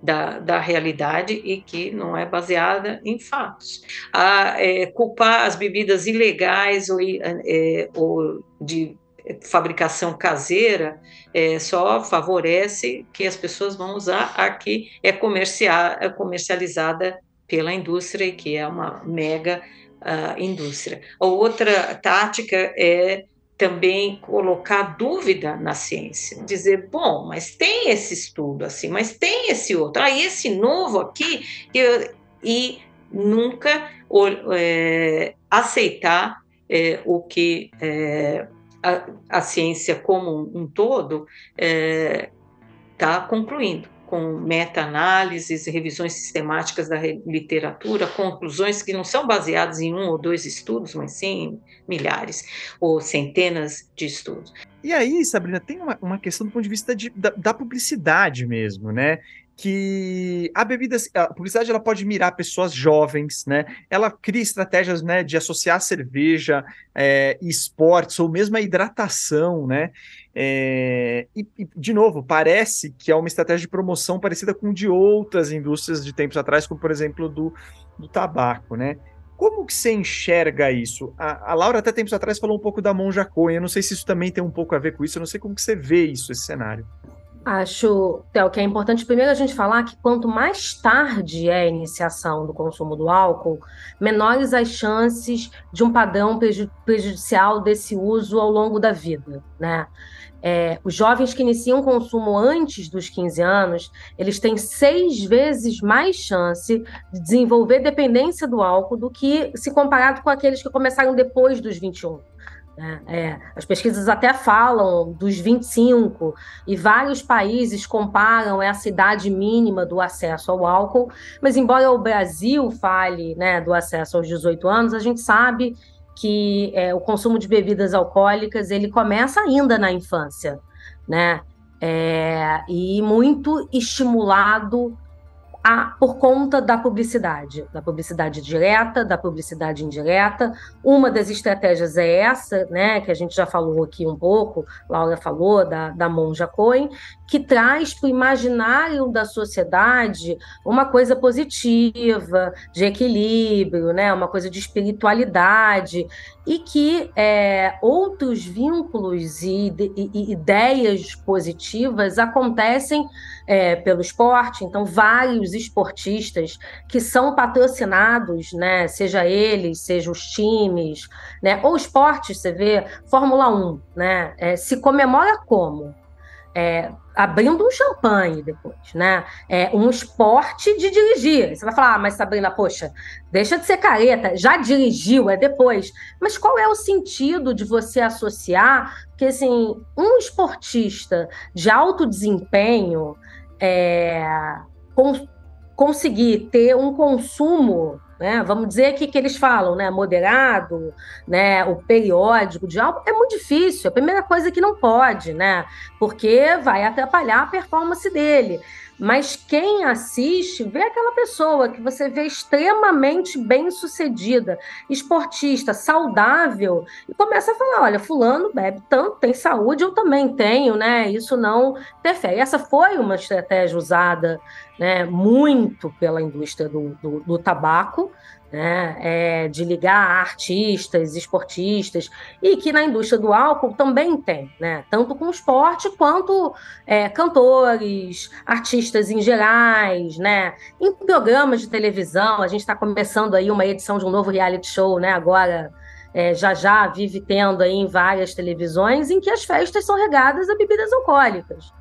da, da realidade e que não é baseada em fatos. A, é, culpar as bebidas ilegais ou, é, ou de fabricação caseira é, só favorece que as pessoas vão usar a que é, é comercializada pela indústria e que é uma mega uh, indústria. A outra tática é também colocar dúvida na ciência, dizer, bom, mas tem esse estudo assim, mas tem esse outro, ah, esse novo aqui, e nunca é, aceitar é, o que é, a, a, ciência como um, um todo está é, concluindo com meta-análises, revisões sistemáticas da literatura, conclusões que não são baseadas em um ou dois estudos, mas sim milhares ou centenas de estudos. E aí, Sabrina, tem uma, uma questão do ponto de vista de, da, da publicidade mesmo, né? que a bebida, a publicidade ela pode mirar pessoas jovens, né? Ela cria estratégias, né, de associar cerveja é, esportes ou mesmo a hidratação, né? É, e, e, de novo, parece que é uma estratégia de promoção parecida com de outras indústrias de tempos atrás, como por exemplo do, do tabaco, né? Como que você enxerga isso? A, a, Laura até tempos atrás falou um pouco da Monja Cohen, eu não sei se isso também tem um pouco a ver com isso, eu não sei como que você vê isso, esse cenário. Acho, Théo, que é importante primeiro a gente falar que quanto mais tarde é a iniciação do consumo do álcool, menores as chances de um padrão prejudicial desse uso ao longo da vida, né? É, os jovens que iniciam o consumo antes dos 15 anos, eles têm seis vezes mais chance de desenvolver dependência do álcool do que se comparado com aqueles que começaram depois dos 21. Né? É, as pesquisas até falam dos 25, e vários países comparam essa idade mínima do acesso ao álcool, mas embora o Brasil fale né, do acesso aos 18 anos, a gente sabe que é, o consumo de bebidas alcoólicas ele começa ainda na infância, né? É, e muito estimulado a, por conta da publicidade, da publicidade direta, da publicidade indireta. Uma das estratégias é essa, né, que a gente já falou aqui um pouco, Laura falou, da, da Monja Cohen, que traz para o imaginário da sociedade uma coisa positiva, de equilíbrio, né, uma coisa de espiritualidade, e que é, outros vínculos e, e, e, ideias positivas acontecem é, pelo esporte. Então, vários esportistas que são patrocinados, né, seja eles, seja os times, né, ou esportes, você vê, Fórmula 1, né, é, se comemora como? É, abrindo um champanhe depois, né? É um esporte de dirigir. Você vai falar, ah, mas Sabrina, poxa, deixa de ser careta, já dirigiu, é depois. Mas qual é o sentido de você associar que, assim, um esportista de alto desempenho é, conseguir ter um consumo né? Vamos dizer que, que eles falam, né? Moderado, né? O periódico de algo é muito difícil. A primeira coisa é que não pode, né? Porque vai atrapalhar a performance dele. Mas quem assiste vê aquela pessoa que você vê extremamente bem sucedida, esportista, saudável, e começa a falar: olha, fulano bebe tanto, tem saúde, eu também tenho, né? Isso não interfere. Essa foi uma estratégia usada né, muito pela indústria do, do, do tabaco né, é, de ligar artistas, esportistas, e que na indústria do álcool também tem, né, tanto com esporte quanto é, cantores, artistas em gerais, né, em programas de televisão. A gente está começando aí uma edição de um novo reality show, né, agora. É, já já vive tendo aí em várias televisões em que as festas são regadas a bebidas alcoólicas,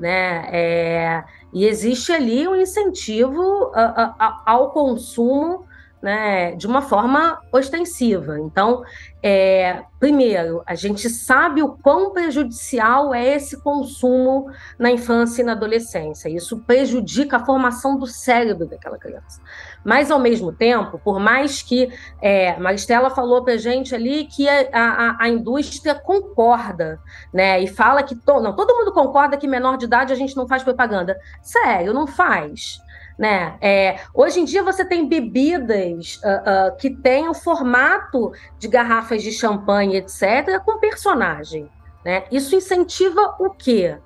né? E existe ali um incentivo a, a, ao consumo né, de uma forma ostensiva. Então, é, primeiro, a gente sabe o quão prejudicial é esse consumo na infância e na adolescência. Isso prejudica a formação do cérebro daquela criança. Mas, ao mesmo tempo, por mais que. É, Maristela falou para a gente ali que a, a, a, indústria concorda, né? E fala que. To, não, todo mundo concorda que menor de idade a gente não faz propaganda. Sério, não faz. Né? É, hoje em dia você tem bebidas uh, uh, que têm o formato de garrafas de champanhe, etc., com personagem. Né? Isso incentiva o quê?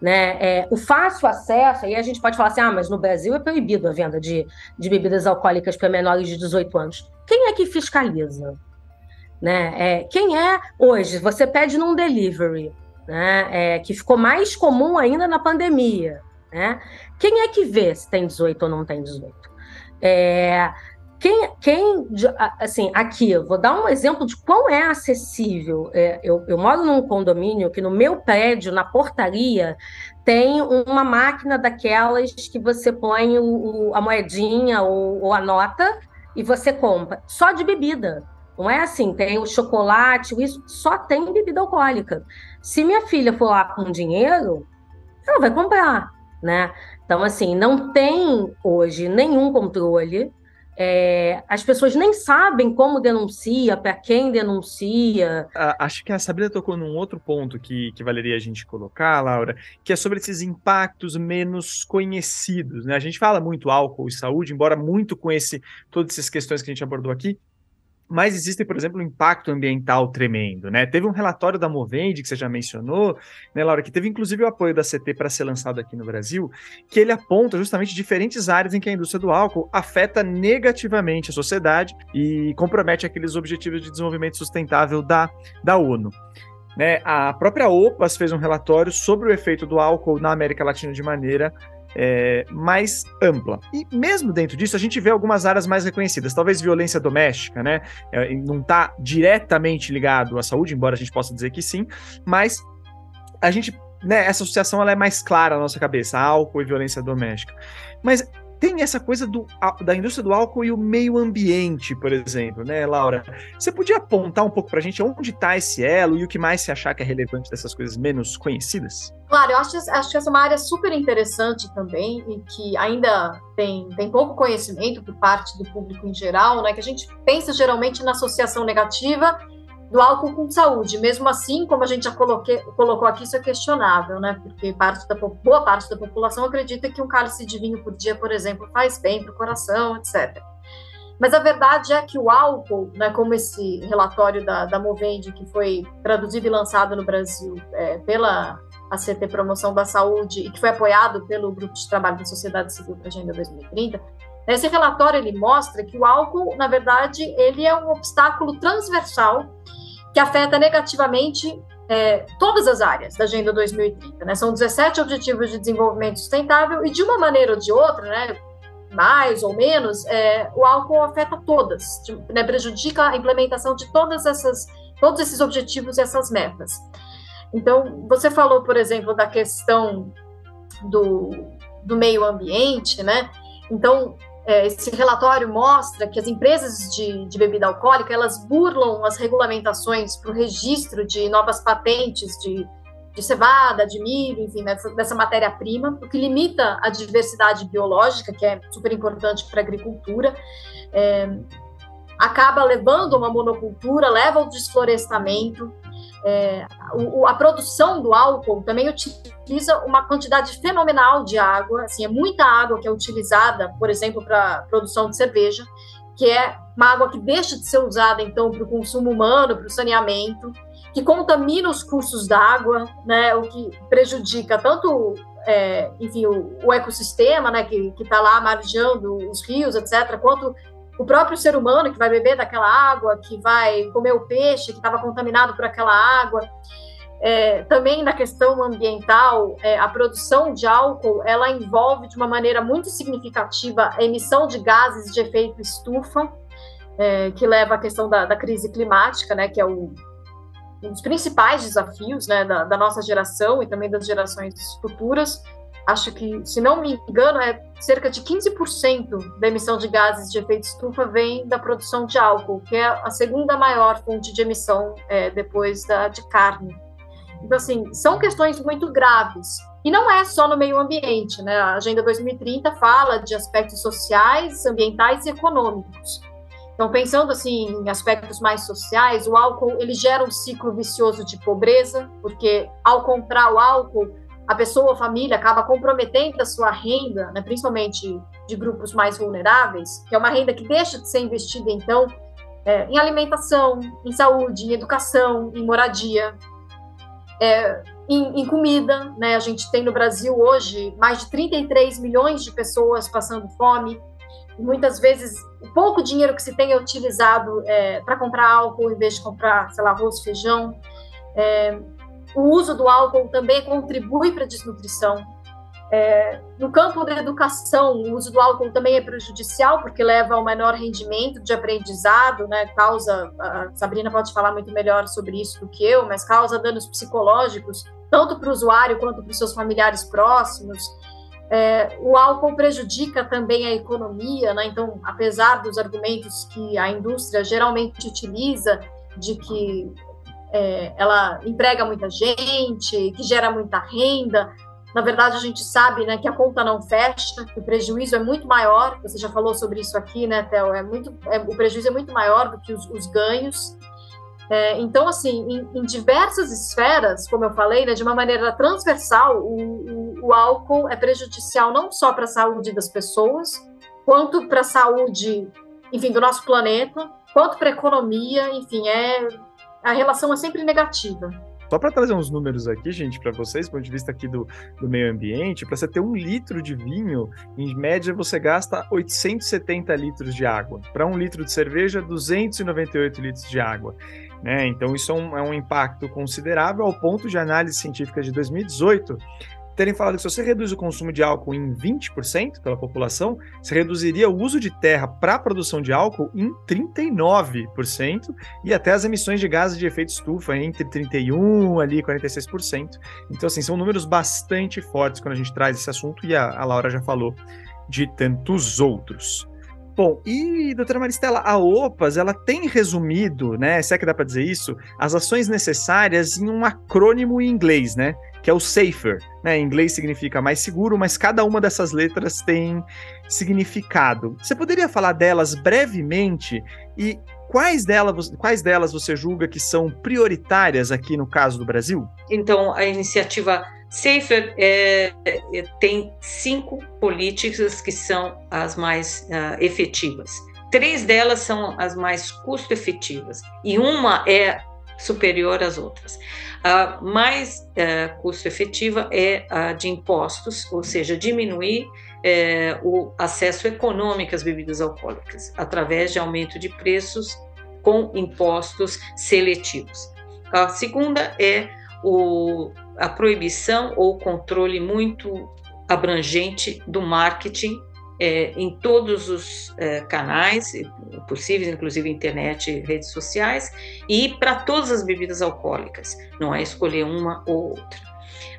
Né? É, o fácil acesso, aí a gente pode falar assim: ah, mas no Brasil é proibido a venda de, de bebidas alcoólicas para menores de 18 anos. Quem é que fiscaliza? Né? É, quem é hoje? Você pede num delivery, né? É, que ficou mais comum ainda na pandemia. Né? Quem é que vê se tem 18 ou não tem 18? É, quem, quem, assim, aqui, eu vou dar um exemplo de quão é acessível. É, eu, eu moro num condomínio que no meu prédio, na portaria, tem uma máquina daquelas que você põe o, o, a moedinha ou, ou a nota e você compra, só de bebida. Não é assim, tem o chocolate, isso só tem bebida alcoólica. Se minha filha for lá com dinheiro, ela vai comprar né? Então, assim, não tem hoje nenhum controle. É, as pessoas nem sabem como denuncia, para quem denuncia. Acho que a Sabrina tocou num outro ponto que, que valeria a gente colocar, Laura, que é sobre esses impactos menos conhecidos. Né? A gente fala muito álcool e saúde, embora muito com esse, todas essas questões que a gente abordou aqui, mas existe, por exemplo, um impacto ambiental tremendo, né? Teve um relatório da Movende, que você já mencionou, né, Laura, que teve inclusive o apoio da CT para ser lançado aqui no Brasil, que ele aponta justamente diferentes áreas em que a indústria do álcool afeta negativamente a sociedade e compromete aqueles objetivos de desenvolvimento sustentável da, da ONU. Né, a própria OPAS fez um relatório sobre o efeito do álcool na América Latina de maneira é, mais ampla. E mesmo dentro disso, a gente vê algumas áreas mais reconhecidas. Talvez violência doméstica, né? É, não está diretamente ligado à saúde, embora a gente possa dizer que sim, mas a gente. Né, essa associação ela é mais clara na nossa cabeça, álcool e violência doméstica. Mas tem essa coisa do, da indústria do álcool e o meio ambiente, por exemplo, né, Laura? Você podia apontar um pouco para a gente onde está esse elo e o que mais você achar que é relevante dessas coisas menos conhecidas? Claro, eu acho, acho que essa é uma área super interessante também e que ainda tem, tem pouco conhecimento por parte do público em geral, né? Que a gente pensa geralmente na associação negativa do álcool com saúde. Mesmo assim, como a gente já coloquei, colocou aqui, isso é questionável, né? Porque parte da, boa parte da população acredita que um cálice de vinho por dia, por exemplo, faz bem para o coração, etc. Mas a verdade é que o álcool, né, como esse relatório da, da Movende, que foi traduzido e lançado no Brasil é, pela ACT Promoção da Saúde e que foi apoiado pelo Grupo de Trabalho da Sociedade Civil para a Agenda 2030, esse relatório ele mostra que o álcool, na verdade, ele é um obstáculo transversal que afeta negativamente é, todas as áreas da Agenda 2030. Né? São 17 Objetivos de Desenvolvimento Sustentável e, de uma maneira ou de outra, né, mais ou menos, é, o álcool afeta todas, né, prejudica a implementação de todas essas, todos esses objetivos e essas metas. Então, você falou, por exemplo, da questão do, do meio ambiente, né? Então, é, esse relatório mostra que as empresas de, de bebida alcoólica elas burlam as regulamentações para o registro de novas patentes de, de cevada, de milho, enfim, dessa, dessa matéria-prima, o que limita a diversidade biológica, que é super importante para a agricultura. É, acaba levando a uma monocultura, leva ao desflorestamento, é, o, a produção do álcool também utiliza uma quantidade fenomenal de água, assim, é muita água que é utilizada, por exemplo, para produção de cerveja, que é uma água que deixa de ser usada, então, para o consumo humano, para o saneamento, que contamina os cursos d'água, né, o que prejudica tanto, é, enfim, o, o, ecossistema, né, que está lá margeando os rios, etc., quanto o próprio ser humano que vai beber daquela água, que vai comer o peixe que estava contaminado por aquela água. É, também na questão ambiental, é, a produção de álcool ela envolve de uma maneira muito significativa a emissão de gases de efeito estufa, é, que leva à questão da, da, crise climática, né, que é o, um dos principais desafios né, da, da nossa geração e também das gerações futuras acho que, se não me engano, é cerca de 15% da emissão de gases de efeito estufa vem da produção de álcool, que é a segunda maior fonte de emissão é, depois da de carne. Então, assim, são questões muito graves. E não é só no meio ambiente, né? A Agenda 2030 fala de aspectos sociais, ambientais e econômicos. Então, pensando assim em aspectos mais sociais, o álcool ele gera um ciclo vicioso de pobreza, porque ao comprar o álcool a pessoa ou família acaba comprometendo a sua renda, né, principalmente de grupos mais vulneráveis, que é uma renda que deixa de ser investida, então, é, em alimentação, em saúde, em educação, em moradia, é, em, em, comida. Né? A gente tem no Brasil hoje mais de 33 milhões de pessoas passando fome. Muitas vezes, o pouco dinheiro que se tem é utilizado é, para comprar álcool em vez de comprar, sei lá, arroz, feijão. O uso do álcool também contribui para a desnutrição. É, no campo da educação, o uso do álcool também é prejudicial, porque leva ao menor rendimento de aprendizado, né, causa, a Sabrina pode falar muito melhor sobre isso do que eu, mas causa danos psicológicos, tanto para o usuário quanto para os seus familiares próximos. É, o álcool prejudica também a economia, né, então, apesar dos argumentos que a indústria geralmente utiliza de que é, ela emprega muita gente, que gera muita renda. Na verdade, a gente sabe né, que a conta não fecha, o prejuízo é muito maior. Você já falou sobre isso aqui, né, Theo? É muito, é, o prejuízo é muito maior do que os, os ganhos. É, então, assim, em, em, diversas esferas, como eu falei, né, de uma maneira transversal, o, o, o álcool é prejudicial não só para a saúde das pessoas, quanto para a saúde, enfim, do nosso planeta, quanto para a economia, enfim, é a relação é sempre negativa. Só para trazer uns números aqui, gente, para vocês, do ponto de vista aqui do, do meio ambiente, para você ter um litro de vinho, em média você gasta 870 litros de água. Para um litro de cerveja, 298 litros de água. Né? Então, isso é um, é um impacto considerável ao ponto de análise científica de 2018 terem falado que se você reduz o consumo de álcool em 20% pela população, você reduziria o uso de terra para a produção de álcool em 39% e até as emissões de gases de efeito estufa entre 31 ali 46%. Então assim, são números bastante fortes quando a gente traz esse assunto e a, a Laura já falou de tantos outros. Bom, e doutora Maristela, a OPAS, ela tem resumido, né, se é que dá para dizer isso, as ações necessárias em um acrônimo em inglês, né, que é o SAFER. Né? Em inglês significa mais seguro, mas cada uma dessas letras tem significado. Você poderia falar delas brevemente e quais delas, quais delas você julga que são prioritárias aqui no caso do Brasil? Então, a iniciativa Safer é, é, tem cinco políticas que são as mais uh, efetivas. Três delas são as mais custo-efetivas e uma é superior às outras. A mais uh, custo-efetiva é a de impostos, ou seja, diminuir é, o acesso econômico às bebidas alcoólicas, através de aumento de preços com impostos seletivos. A segunda é o, a proibição ou controle muito abrangente do marketing é, em todos os é, canais possíveis, inclusive internet e redes sociais, e para todas as bebidas alcoólicas, não é escolher uma ou outra.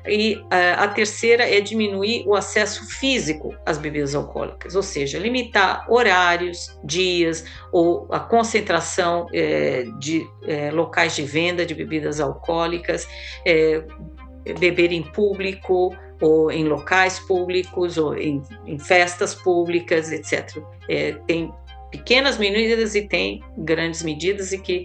E uh, a terceira é diminuir o acesso físico às bebidas alcoólicas, ou seja, limitar horários, dias ou a concentração eh, de eh, locais de venda de bebidas alcoólicas, eh, beber em público ou em locais públicos ou em, em festas públicas, etc. tem pequenas medidas e tem grandes medidas e que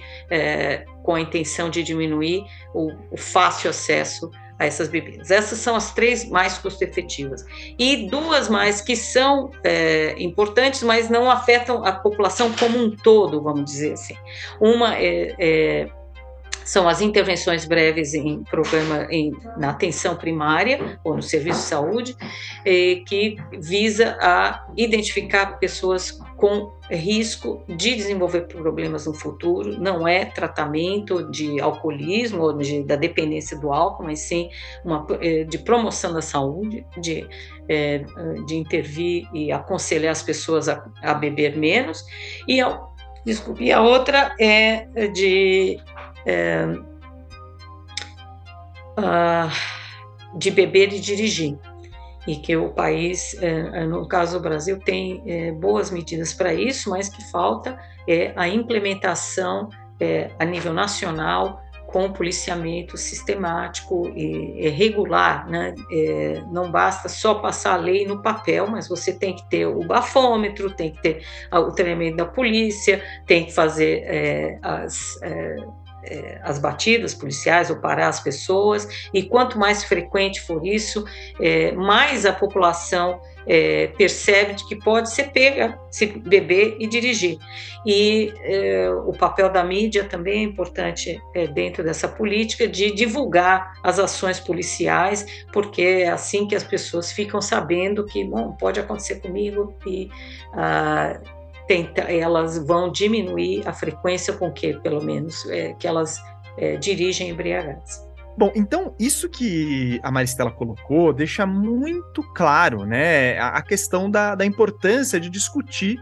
com a intenção de diminuir o, o fácil acesso a essas bebidas. Essas são as três mais custo-efetivas. E duas mais que são é, importantes, mas não afetam a população como um todo, vamos dizer assim. Uma é, é são as intervenções breves em programa em, na atenção primária ou no serviço de saúde, eh, que visa a identificar pessoas com risco de desenvolver problemas no futuro. Não é tratamento de alcoolismo ou de, da dependência do álcool, mas sim uma, eh, de promoção da saúde, de, eh, de intervir e aconselhar as pessoas a, a beber menos. E a, desculpe, a outra é de é, uh, de beber e dirigir. E que o país, é, no caso do Brasil, tem é, boas medidas para isso, mas que falta é a implementação é, a nível nacional com policiamento sistemático e, regular, né? É, não basta só passar a lei no papel, mas você tem que ter o bafômetro, tem que ter o treinamento da polícia, tem que fazer é, as é, é, as batidas policiais ou parar as pessoas, e quanto mais frequente for isso, é, mais a população é, percebe de que pode ser pega se beber e dirigir. E é, o papel da mídia também é importante é, dentro dessa política de divulgar as ações policiais, porque é assim que as pessoas ficam sabendo que, bom, pode acontecer comigo e. Ah, tenta, elas vão diminuir a frequência com que, pelo menos, é, que elas é, dirigem embriagadas. Bom, então isso que a Maristela colocou deixa muito claro, né, a, questão da, da importância de discutir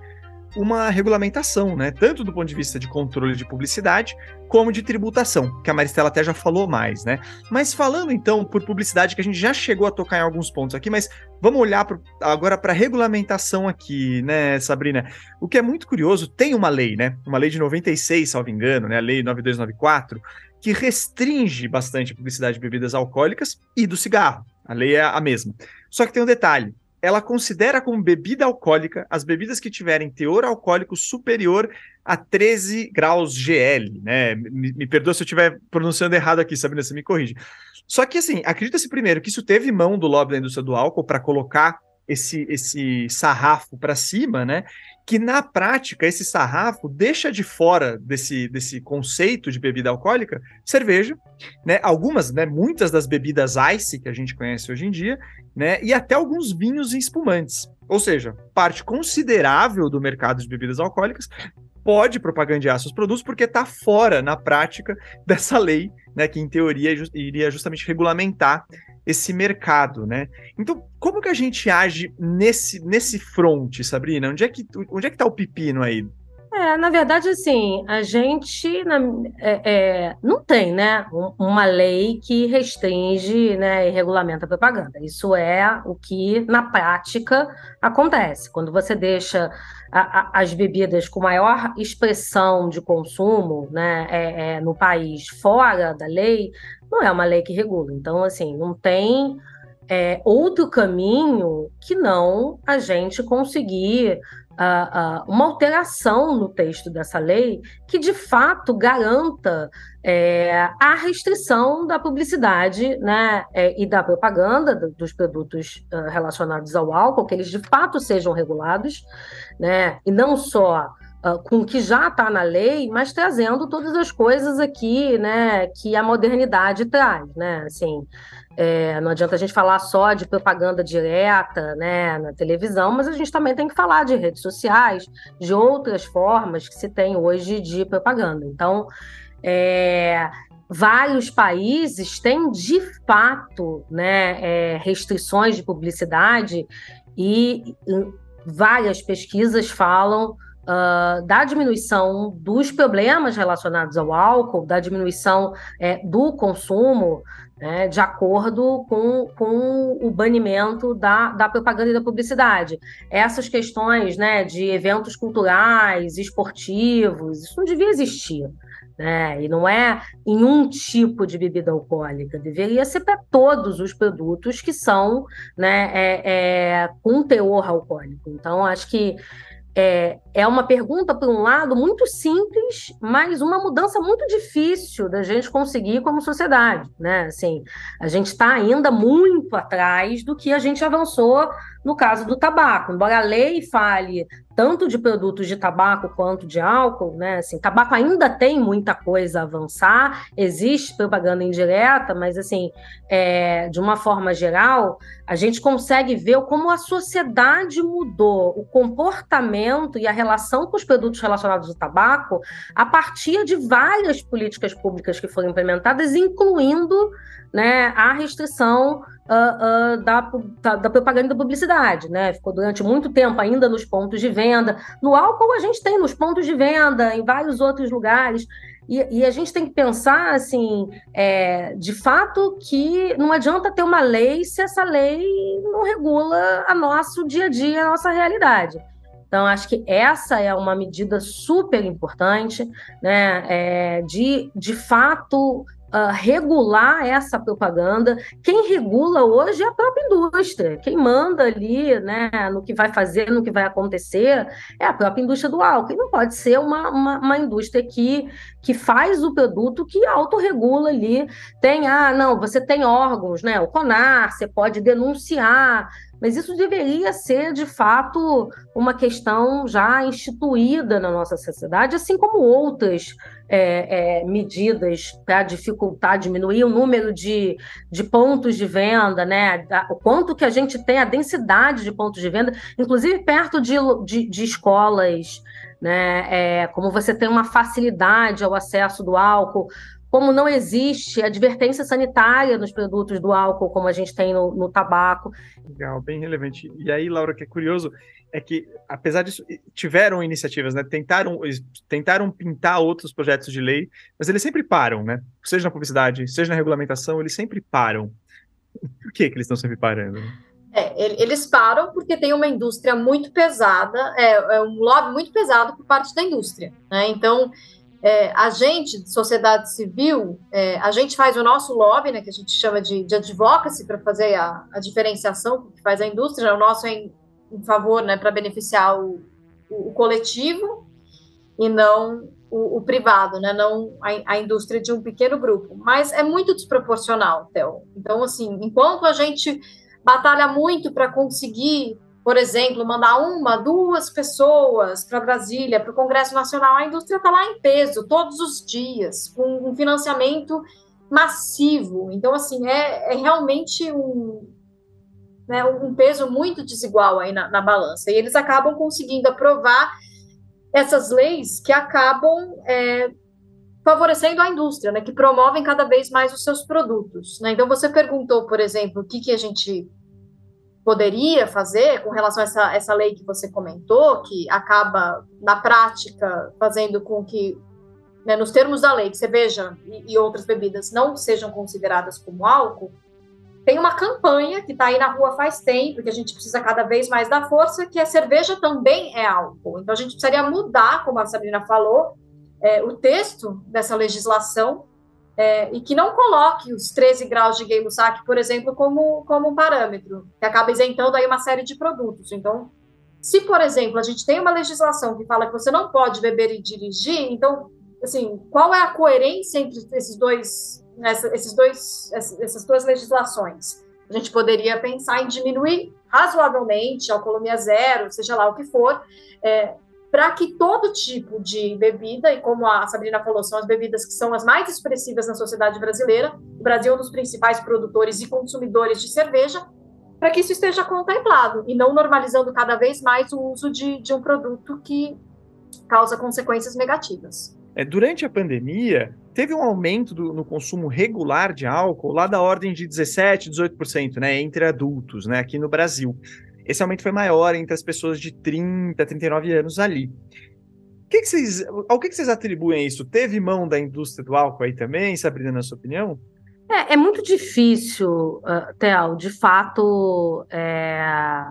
uma regulamentação, né? Tanto do ponto de vista de controle de publicidade, como de tributação, que a Maristela até já falou mais, né? Mas falando então por publicidade, que a gente já chegou a tocar em alguns pontos aqui, mas vamos olhar pro, agora para a regulamentação aqui, né, Sabrina? O que é muito curioso, tem uma lei, né? Uma lei de 96, salvo engano, né? A lei 9294, que restringe bastante a publicidade de bebidas alcoólicas e do cigarro. A lei é a mesma. Só que tem um detalhe: ela considera como bebida alcoólica as bebidas que tiverem teor alcoólico superior a 13 graus GL, né? Me, me perdoa se eu estiver pronunciando errado aqui, Sabrina, você me corrige. Só que, assim, acredita-se primeiro que isso teve mão do lobby da indústria do álcool para colocar esse, esse sarrafo para cima, né? Que na prática esse sarrafo deixa de fora desse, desse conceito de bebida alcoólica cerveja, né? Algumas, né? Muitas das bebidas ice que a gente conhece hoje em dia, né? E até alguns vinhos e espumantes. Ou seja, parte considerável do mercado de bebidas alcoólicas pode propagandear seus produtos porque está fora, na prática, dessa lei, né, que em teoria iria justamente regulamentar esse mercado, né? Então, como que a gente age nesse nesse front, Sabrina? Onde é que onde é que tá o pepino aí? É, na verdade, assim, a gente na, é, é, não tem, né, uma lei que restringe, né, e regulamenta a propaganda. Isso é o que na prática acontece. Quando você deixa a, a, as bebidas com maior expressão de consumo, né, é, é, no país fora da lei, não é uma lei que regula. Então, assim, não tem é, outro caminho que não a gente conseguir uh, uh, uma alteração no texto dessa lei que, de fato, garanta é, a restrição da publicidade né, é, e da propaganda do, dos produtos uh, relacionados ao álcool, que eles de fato sejam regulados, né, e não só uh, com o que já está na lei, mas trazendo todas as coisas aqui né, que a modernidade traz. Né, assim, é, não adianta a gente falar só de propaganda direta né, na televisão, mas a gente também tem que falar de redes sociais, de outras formas que se tem hoje de propaganda. Então, é, vários países têm de fato né, é, restrições de publicidade e várias pesquisas falam uh, da diminuição dos problemas relacionados ao álcool, da diminuição é, do consumo, né, de acordo com, com o banimento da, da propaganda e da publicidade. Essas questões né, de eventos culturais, esportivos, isso não devia existir. Né? E não é em um tipo de bebida alcoólica, deveria ser para todos os produtos que são né, é, é, com teor alcoólico. Então, acho que é, é uma pergunta, por um lado, muito simples, mas uma mudança muito difícil da gente conseguir como sociedade. Né? Assim, a gente está ainda muito atrás do que a gente avançou no caso do tabaco. Embora a lei fale tanto de produtos de tabaco quanto de álcool, né? Assim, tabaco ainda tem muita coisa a avançar, existe propaganda indireta, mas assim, é, de uma forma geral, a gente consegue ver como a sociedade mudou o comportamento e a relação com os produtos relacionados ao tabaco a partir de várias políticas públicas que foram implementadas, incluindo né, a restrição uh, uh, da, da, da, propaganda da publicidade, né? Ficou durante muito tempo ainda nos pontos de venda. No álcool a gente tem nos pontos de venda, em vários outros lugares. E, e a gente tem que pensar, assim, é, de fato, que não adianta ter uma lei se essa lei não regula a nosso dia a dia, a nossa realidade. Então, acho que essa é uma medida super importante, né, é, de, de fato uh, regular essa propaganda. Quem regula hoje é a própria indústria. Quem manda ali né, no que vai fazer, no que vai acontecer, é a própria indústria do álcool. E não pode ser uma, uma, uma indústria que, que faz o produto que autorregula ali. Tem, ah, não, você tem órgãos, né? O CONAR, você pode denunciar mas isso deveria ser, de fato, uma questão já instituída na nossa sociedade, assim como outras é, é, medidas para dificultar, diminuir o número de, de pontos de venda, né? o quanto que a gente tem, a densidade de pontos de venda, inclusive perto de, de, de escolas, né? É, como você tem uma facilidade ao acesso do álcool, como não existe advertência sanitária nos produtos do álcool, como a gente tem no, no tabaco. Legal, bem relevante. E aí, Laura, o que é curioso é que, apesar disso, tiveram iniciativas, né? Tentaram, tentaram pintar outros projetos de lei, mas eles sempre param, né? Seja na publicidade, seja na regulamentação, eles sempre param. Por que, que eles estão sempre parando? É, eles param porque tem uma indústria muito pesada, é, é um lobby muito pesado por parte da indústria. Né? Então, é, a gente, sociedade civil, é, a gente faz o nosso lobby, né, que a gente chama de, de advocacy, para fazer a, a, diferenciação que faz a indústria, o nosso é em, em favor, né, para beneficiar o, o, o, coletivo e não o, o privado, né, não a, a, indústria de um pequeno grupo. Mas é muito desproporcional, Theo. Então, assim, enquanto a gente batalha muito para conseguir por exemplo, mandar uma, duas pessoas para Brasília, para o Congresso Nacional, a indústria está lá em peso todos os dias, com um financiamento massivo. Então, assim, é, é realmente um, né, um peso muito desigual aí na, na balança. E eles acabam conseguindo aprovar essas leis que acabam é, favorecendo a indústria, né, que promovem cada vez mais os seus produtos. Né? Então, você perguntou, por exemplo, o que, que a gente poderia fazer com relação a essa, essa lei que você comentou, que acaba, na prática, fazendo com que, né, nos termos da lei, que cerveja e, e outras bebidas não sejam consideradas como álcool, tem uma campanha que está aí na rua faz tempo, que a gente precisa cada vez mais dar força, que a cerveja também é álcool. Então, a gente precisaria mudar, como a Sabrina falou, é, o texto dessa legislação é, e que não coloque os 13 graus de Gay-Lussac, por exemplo, como, como parâmetro, que acaba isentando aí uma série de produtos. Então, Se, por exemplo, a gente tem uma legislação que fala que você não pode beber e dirigir, então, assim, qual é a coerência entre esses dois, esses dois, essas duas legislações? A gente poderia pensar em diminuir razoavelmente alcoolemia zero, seja lá o que for, é, para que todo tipo de bebida, e como a Sabrina falou, são as bebidas que são as mais expressivas na sociedade brasileira, o Brasil é um dos principais produtores e consumidores de cerveja, para que isso esteja contemplado e não normalizando cada vez mais o uso de, de um produto que causa consequências negativas. É, durante a pandemia, teve um aumento do, no consumo regular de álcool lá da ordem de 17%, 18%, né, entre adultos, né, aqui no Brasil. Esse aumento foi maior entre as pessoas de 30, 39 anos ali. Que que vocês, ao que, que vocês atribuem isso? Teve mão da indústria do álcool aí também, Sabrina, na sua opinião? É, é muito difícil, uh, Theo, de fato, é,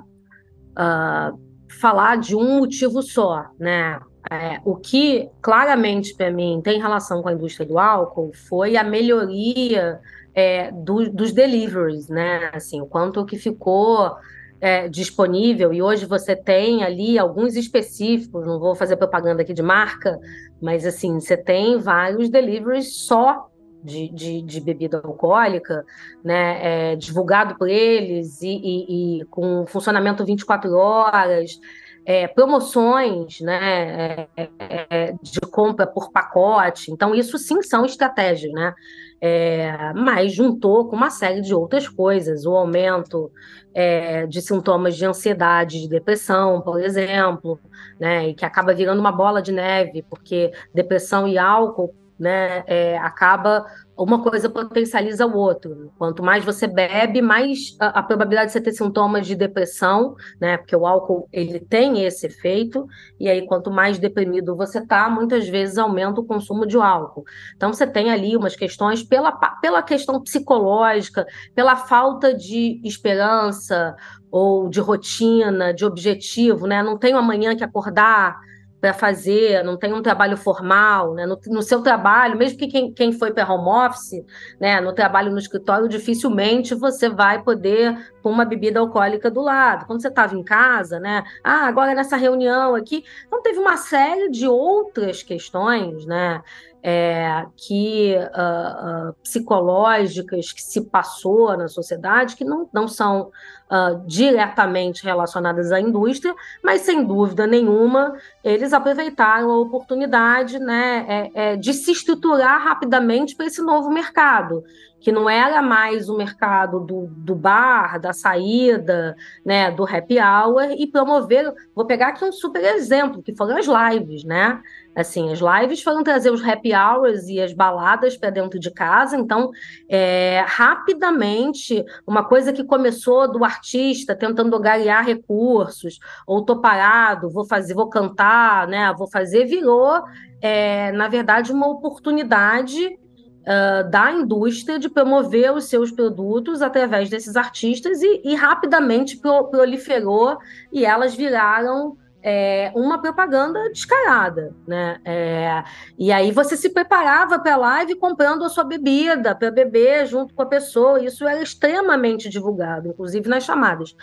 uh, falar de um motivo só, né? É, o que claramente para mim tem relação com a indústria do álcool foi a melhoria é, do, dos deliveries, né? Assim, o quanto que ficou é, disponível, e hoje você tem ali alguns específicos, não vou fazer propaganda aqui de marca, mas assim, você tem vários deliveries só de, de, de bebida alcoólica, né, é, divulgado por eles e, e, e, com funcionamento 24 horas, é, promoções né, é, é, de compra por pacote. Então, isso sim são estratégias, né? É, mas juntou com uma série de outras coisas, o aumento é, de sintomas de ansiedade, de depressão, por exemplo, né, e que acaba virando uma bola de neve, porque depressão e álcool né, é, acaba uma coisa potencializa o outro. Quanto mais você bebe, mais a, a, probabilidade de você ter sintomas de depressão, né? Porque o álcool ele tem esse efeito, e aí quanto mais deprimido você tá, muitas vezes aumenta o consumo de álcool. Então você tem ali umas questões pela, pela questão psicológica, pela falta de esperança ou de rotina, de objetivo, né? Não tenho amanhã que acordar para fazer, não tem um trabalho formal, né? No, no seu trabalho, mesmo que quem, quem foi para home office, né? No trabalho no escritório, dificilmente você vai poder com uma bebida alcoólica do lado. Quando você estava em casa, né? Ah, agora nessa reunião aqui, então teve uma série de outras questões, né? É, que uh, uh, psicológicas que se passou na sociedade que não, não são uh, diretamente relacionadas à indústria, mas sem dúvida nenhuma eles aproveitaram a oportunidade né, é, é, de se estruturar rapidamente para esse novo mercado que não era mais o mercado do, do bar, da saída, né, do happy hour, e promover. Vou pegar aqui um super exemplo, que foram as lives, né? Assim, as lives foram trazer os happy hours e as baladas para dentro de casa, então, é, rapidamente, uma coisa que começou do artista tentando garear recursos, ou tô parado, vou fazer, vou cantar, né? Vou fazer, virou, é, na verdade, uma oportunidade uh, da indústria de promover os seus produtos através desses artistas e, e rapidamente proliferou e elas viraram é, uma propaganda descarada, né? É, e aí você se preparava para a live comprando a sua bebida para beber junto com a pessoa. Isso era extremamente divulgado, inclusive nas chamadas.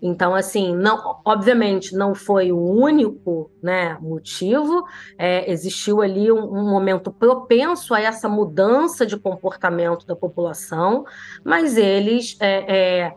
Então, assim, não, obviamente não foi o único, né, motivo. É, existiu ali um, um momento propenso a essa mudança de comportamento da população, mas eles é, é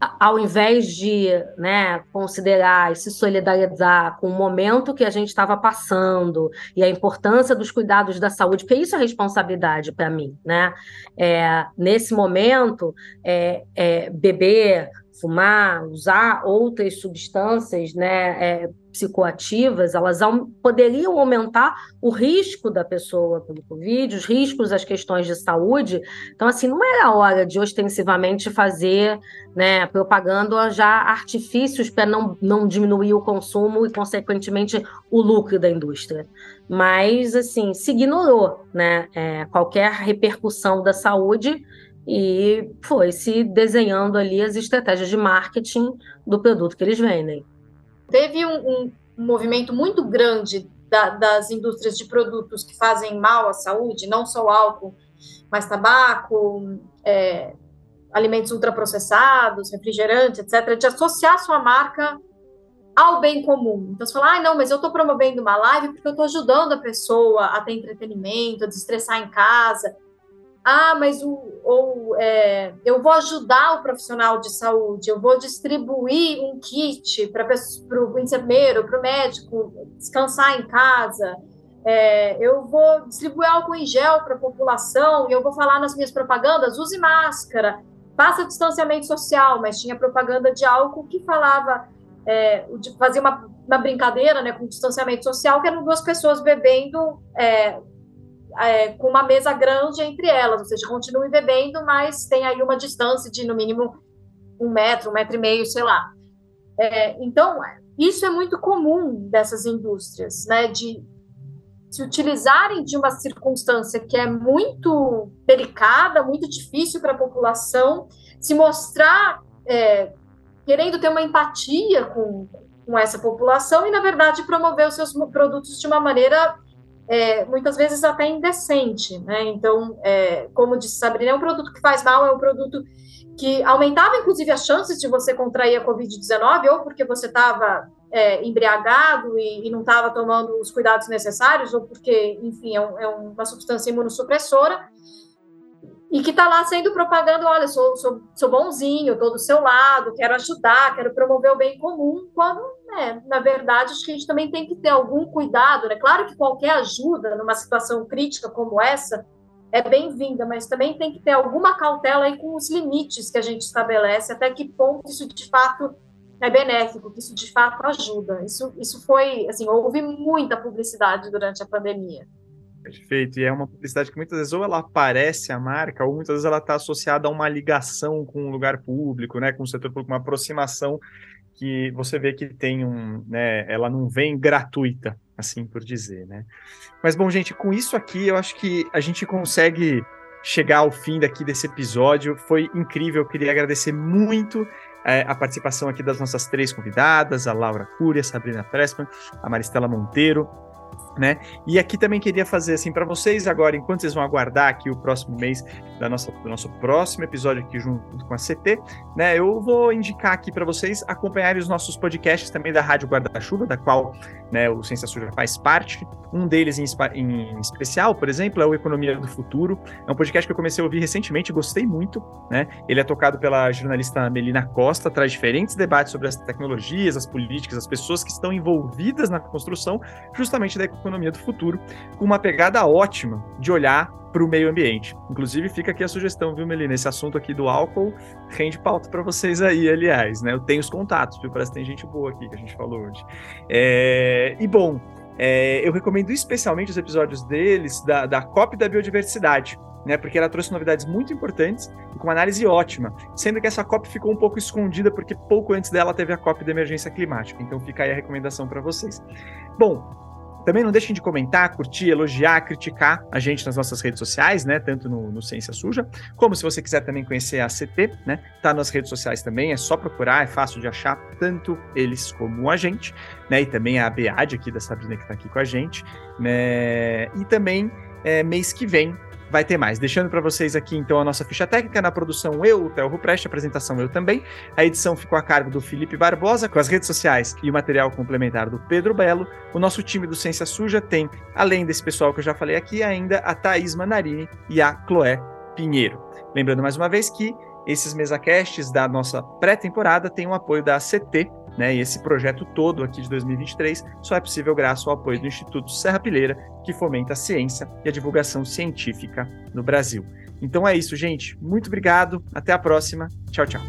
ao invés de né, considerar e se solidarizar com o momento que a gente estava passando e a importância dos cuidados da saúde, porque isso é responsabilidade para mim, né? É, nesse momento, é, é, beber, fumar, usar outras substâncias, né, é, psicoativas, elas poderiam aumentar o risco da pessoa pelo Covid, os riscos, as questões de saúde. Então, assim, não era hora de ostensivamente fazer né, propaganda já artifícios para não, não diminuir o consumo e, consequentemente, o lucro da indústria. Mas, assim, se ignorou né, é, qualquer repercussão da saúde e foi se desenhando ali as estratégias de marketing do produto que eles vendem. Teve um, um, movimento muito grande da, das indústrias de produtos que fazem mal à saúde, não só álcool, mas tabaco, é, alimentos ultraprocessados, refrigerantes, etc., de associar sua marca ao bem comum. Então, você fala, ah, não, mas eu estou promovendo uma live porque eu estou ajudando a pessoa a ter entretenimento, a desestressar em casa. Ah, mas o, ou, é, eu vou ajudar o profissional de saúde, eu vou distribuir um kit para o enfermeiro, para o médico descansar em casa. É, eu vou distribuir álcool em gel para a população e eu vou falar nas minhas propagandas: use máscara, faça distanciamento social. Mas tinha propaganda de álcool que falava é, de fazer uma, uma, brincadeira né, com distanciamento social, que eram duas pessoas bebendo é, com uma mesa grande entre elas, ou seja, continuem bebendo, mas tem aí uma distância de no mínimo um metro, um metro e meio, sei lá. É, então, isso é muito comum dessas indústrias, né, de se utilizarem de uma circunstância que é muito delicada, muito difícil para a população, se mostrar é, querendo ter uma empatia com, com essa população e, na verdade, promover os seus produtos de uma maneira é, muitas vezes até indecente. Né? Então, é, como disse Sabrina, é um produto que faz mal, é um produto que aumentava, inclusive, as chances de você contrair a Covid-19, ou porque você estava é, embriagado e, e não estava tomando os cuidados necessários, ou porque, enfim, é, um, é uma substância imunossupressora e que está lá sendo propaganda, olha, sou, sou, sou bonzinho, estou do seu lado, quero ajudar, quero promover o bem comum, quando, né, na verdade, acho que a gente também tem que ter algum cuidado, né? Claro que qualquer ajuda numa situação crítica como essa é bem-vinda, mas também tem que ter alguma cautela aí com os limites que a gente estabelece, até que ponto isso de fato é benéfico, que isso de fato ajuda. Isso, isso foi, assim, houve muita publicidade durante a pandemia. Perfeito. E é uma publicidade que muitas vezes ou ela aparece a marca, ou muitas vezes ela está associada a uma ligação com um lugar público, né, com o setor público, uma aproximação que você vê que tem um, né, ela não vem gratuita, assim por dizer, né. Mas bom, gente, com isso aqui eu acho que a gente consegue chegar ao fim daqui desse episódio. Foi incrível, eu queria agradecer muito é, a participação aqui das nossas três convidadas, a Laura Cúria, a Sabrina Pressman, a Maristela Monteiro, né? E aqui também queria fazer assim para vocês agora, enquanto vocês vão aguardar aqui o próximo mês da nossa, do nosso próximo episódio aqui junto com a CT, né? Eu vou indicar aqui para vocês acompanharem os nossos podcasts também da Rádio Guarda-Chuva, da qual né, o Ciência Suja faz parte. Um deles em, em, especial, por exemplo, é o Economia do Futuro. É um podcast que eu comecei a ouvir recentemente, gostei muito, né? Ele é tocado pela jornalista Melina Costa, traz diferentes debates sobre as tecnologias, as políticas, as pessoas que estão envolvidas na construção justamente da economia do futuro, com uma pegada ótima de olhar para o meio ambiente. Inclusive, fica aqui a sugestão, viu, Melina? Esse assunto aqui do álcool rende pauta para vocês aí, aliás, né? Eu tenho os contatos, viu? Parece que tem gente boa aqui que a gente falou hoje. É... E bom, é... eu recomendo especialmente os episódios deles da, da COP da Biodiversidade. Né, porque ela trouxe novidades muito importantes e com uma análise ótima, sendo que essa COP ficou um pouco escondida porque pouco antes dela teve a COP da emergência climática. Então fica aí a recomendação para vocês. Bom, também não deixem de comentar, curtir, elogiar, criticar a gente nas nossas redes sociais, né? Tanto no, no Ciência Suja, como se você quiser também conhecer a CT, né? Tá nas redes sociais também, é só procurar, é fácil de achar, tanto eles como a gente, né? E também a Bead aqui da Sabrina que tá aqui com a gente, né? E também é, mês que vem vai ter mais. Deixando para vocês aqui, então, a nossa ficha técnica na produção eu, o Theo Rupreste, apresentação eu também. A edição ficou a cargo do Felipe Barbosa, com as redes sociais e o material complementar do Pedro Belo. O nosso time do Ciência Suja tem, além desse pessoal que eu já falei aqui, ainda a Thaís Manarini e a Chloé Pinheiro. Lembrando mais uma vez que esses mesacasts da nossa pré-temporada têm o apoio da CT, né? E esse projeto todo aqui de 2023 só é possível graças ao apoio do Instituto Serra Pileira, que fomenta a ciência e a divulgação científica no Brasil. Então é isso, gente. Muito obrigado. Até a próxima. Tchau, tchau.